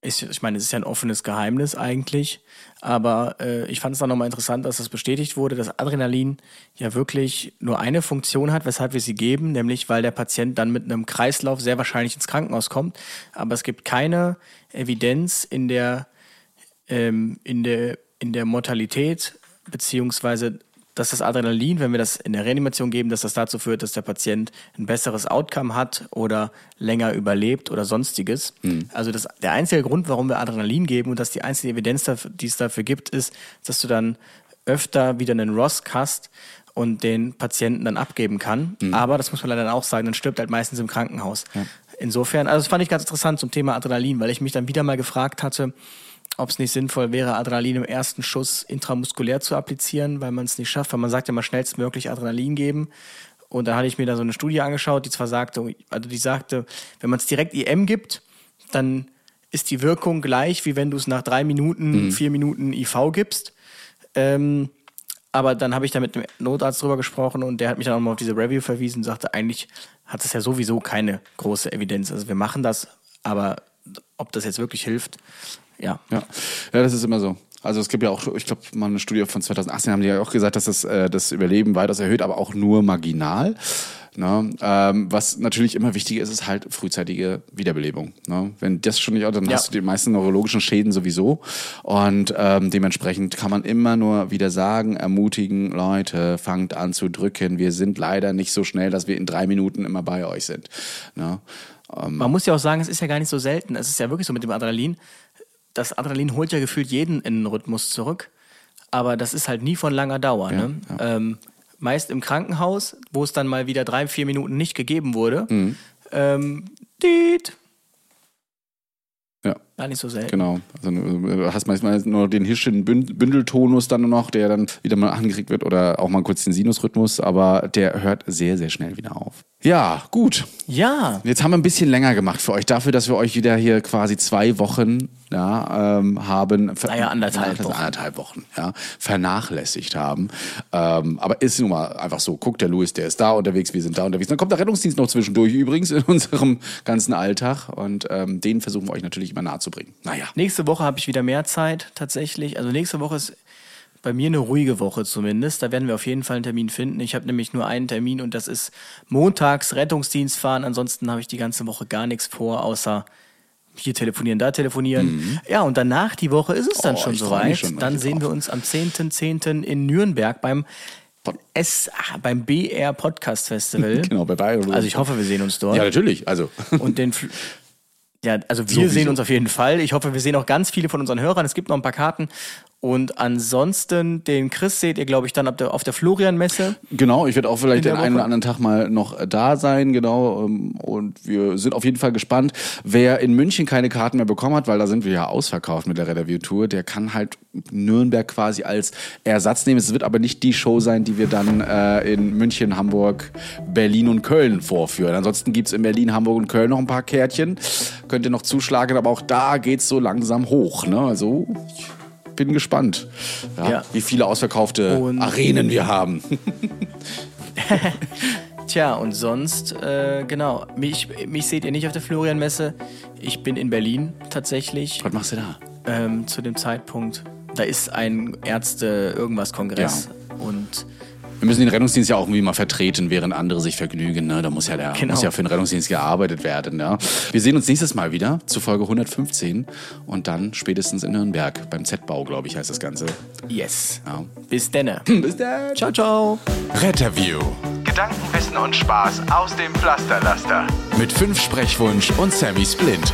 ich meine, es ist ja ein offenes Geheimnis eigentlich, aber äh, ich fand es dann nochmal interessant, dass das bestätigt wurde, dass Adrenalin ja wirklich nur eine Funktion hat, weshalb wir sie geben, nämlich weil der Patient dann mit einem Kreislauf sehr wahrscheinlich ins Krankenhaus kommt. Aber es gibt keine Evidenz in der ähm, in, der, in der Mortalität, beziehungsweise dass das Adrenalin, wenn wir das in der Reanimation geben, dass das dazu führt, dass der Patient ein besseres Outcome hat oder länger überlebt oder sonstiges. Also das, der einzige Grund, warum wir Adrenalin geben und dass die einzige Evidenz, die es dafür gibt, ist, dass du dann öfter wieder einen ROSC hast und den Patienten dann abgeben kann. Aber das muss man leider auch sagen, dann stirbt halt meistens im Krankenhaus. Insofern, also das fand ich ganz interessant zum Thema Adrenalin, weil ich mich dann wieder mal gefragt hatte, ob es nicht sinnvoll wäre, Adrenalin im ersten Schuss intramuskulär zu applizieren, weil man es nicht schafft, weil man sagt ja mal schnellstmöglich Adrenalin geben. Und da hatte ich mir da so eine Studie angeschaut, die zwar sagte, also die sagte, wenn man es direkt IM gibt, dann ist die Wirkung gleich, wie wenn du es nach drei Minuten, vier Minuten IV gibst. Ähm, aber dann habe ich da mit einem Notarzt drüber gesprochen und der hat mich dann auch mal auf diese Review verwiesen und sagte, eigentlich hat es ja sowieso keine große Evidenz. Also wir machen das, aber ob das jetzt wirklich hilft, ja. Ja. ja, das ist immer so. Also es gibt ja auch, ich glaube, mal eine Studie von 2018 haben die ja auch gesagt, dass das, äh, das Überleben weitaus erhöht, aber auch nur marginal. Ne? Ähm, was natürlich immer wichtiger ist, ist halt frühzeitige Wiederbelebung. Ne? Wenn das schon nicht, dann Ja. hast du die meisten neurologischen Schäden sowieso. Und ähm, dementsprechend kann man immer nur wieder sagen, ermutigen, Leute, fangt an zu drücken. Wir sind leider nicht so schnell, dass wir in drei Minuten immer bei euch sind. Ne? Man muss ja auch sagen, es ist ja gar nicht so selten. Es ist ja wirklich so mit dem Adrenalin. Das Adrenalin holt ja gefühlt jeden in den Rhythmus zurück. Aber das ist halt nie von langer Dauer. ne? Ähm, meist im Krankenhaus, wo es dann mal wieder drei, vier Minuten nicht gegeben wurde. Ähm, diet. Ja. Gar nicht so selten. Genau. Also du hast manchmal nur den Hirschen Bündeltonus dann noch, der dann wieder mal angeregt wird oder auch mal kurz den Sinusrhythmus, aber der hört sehr, sehr schnell wieder auf. Ja, gut. Ja. Jetzt haben wir ein bisschen länger gemacht für euch, dafür, dass wir euch wieder hier quasi zwei Wochen ja, ähm, haben. Naja, anderthalb Wochen. Anderthalb Wochen, ja, vernachlässigt haben. Ähm, aber ist nun mal einfach so. Guckt, der Louis, der ist da unterwegs, wir sind da unterwegs. Dann kommt der Rettungsdienst noch zwischendurch übrigens in unserem ganzen Alltag und ähm, den versuchen wir euch natürlich immer nahe zu bringen. Naja. Nächste Woche habe ich wieder mehr Zeit tatsächlich. Also nächste Woche ist bei mir eine ruhige Woche zumindest. Da werden wir auf jeden Fall einen Termin finden. Ich habe nämlich nur einen Termin und das ist montags Rettungsdienst fahren. Ansonsten habe ich die ganze Woche gar nichts vor, außer hier telefonieren, da telefonieren. Mhm. Ja, und danach die Woche ist es dann oh, schon soweit. Dann sehen wir uns am 10.10. .10. in Nürnberg beim S, ah, beim BR Podcast Festival. genau, bei Bayern. Also ich hoffe, wir sehen uns dort. Ja, natürlich. Also. und den ja, also wir Sowieso. sehen uns auf jeden Fall. Ich hoffe, wir sehen auch ganz viele von unseren Hörern. Es gibt noch ein paar Karten. Und ansonsten, den Chris seht ihr, glaube ich, dann der, auf der Florian-Messe. Genau, ich werde auch vielleicht den einen oder anderen Tag mal noch da sein, genau. Ähm, und wir sind auf jeden Fall gespannt. Wer in München keine Karten mehr bekommen hat, weil da sind wir ja ausverkauft mit der Review-Tour, der kann halt Nürnberg quasi als Ersatz nehmen. Es wird aber nicht die Show sein, die wir dann äh, in München, Hamburg, Berlin und Köln vorführen. Ansonsten gibt's in Berlin, Hamburg und Köln noch ein paar Kärtchen. Könnt ihr noch zuschlagen, aber auch da geht's so langsam hoch. Ne? Also bin gespannt, ja, ja. wie viele ausverkaufte und Arenen wir haben. Tja, und sonst, äh, genau, mich, mich seht ihr nicht auf der Florian-Messe. Ich bin in Berlin tatsächlich. Was machst du da? Ähm, zu dem Zeitpunkt. Da ist ein Ärzte-Irgendwas-Kongress. Ja. Und wir müssen den Rettungsdienst ja auch irgendwie mal vertreten, während andere sich vergnügen. Ne? Da muss ja, der, genau. muss ja für den Rettungsdienst gearbeitet werden. Ja? Wir sehen uns nächstes Mal wieder zu Folge 115 und dann spätestens in Nürnberg beim Z-Bau, glaube ich, heißt das Ganze. Yes. Ja. Bis denne. Bis dann. Ciao, ciao. Retterview. Gedanken, Wissen und Spaß aus dem Pflasterlaster. Mit fünf Sprechwunsch und Sammy Splint.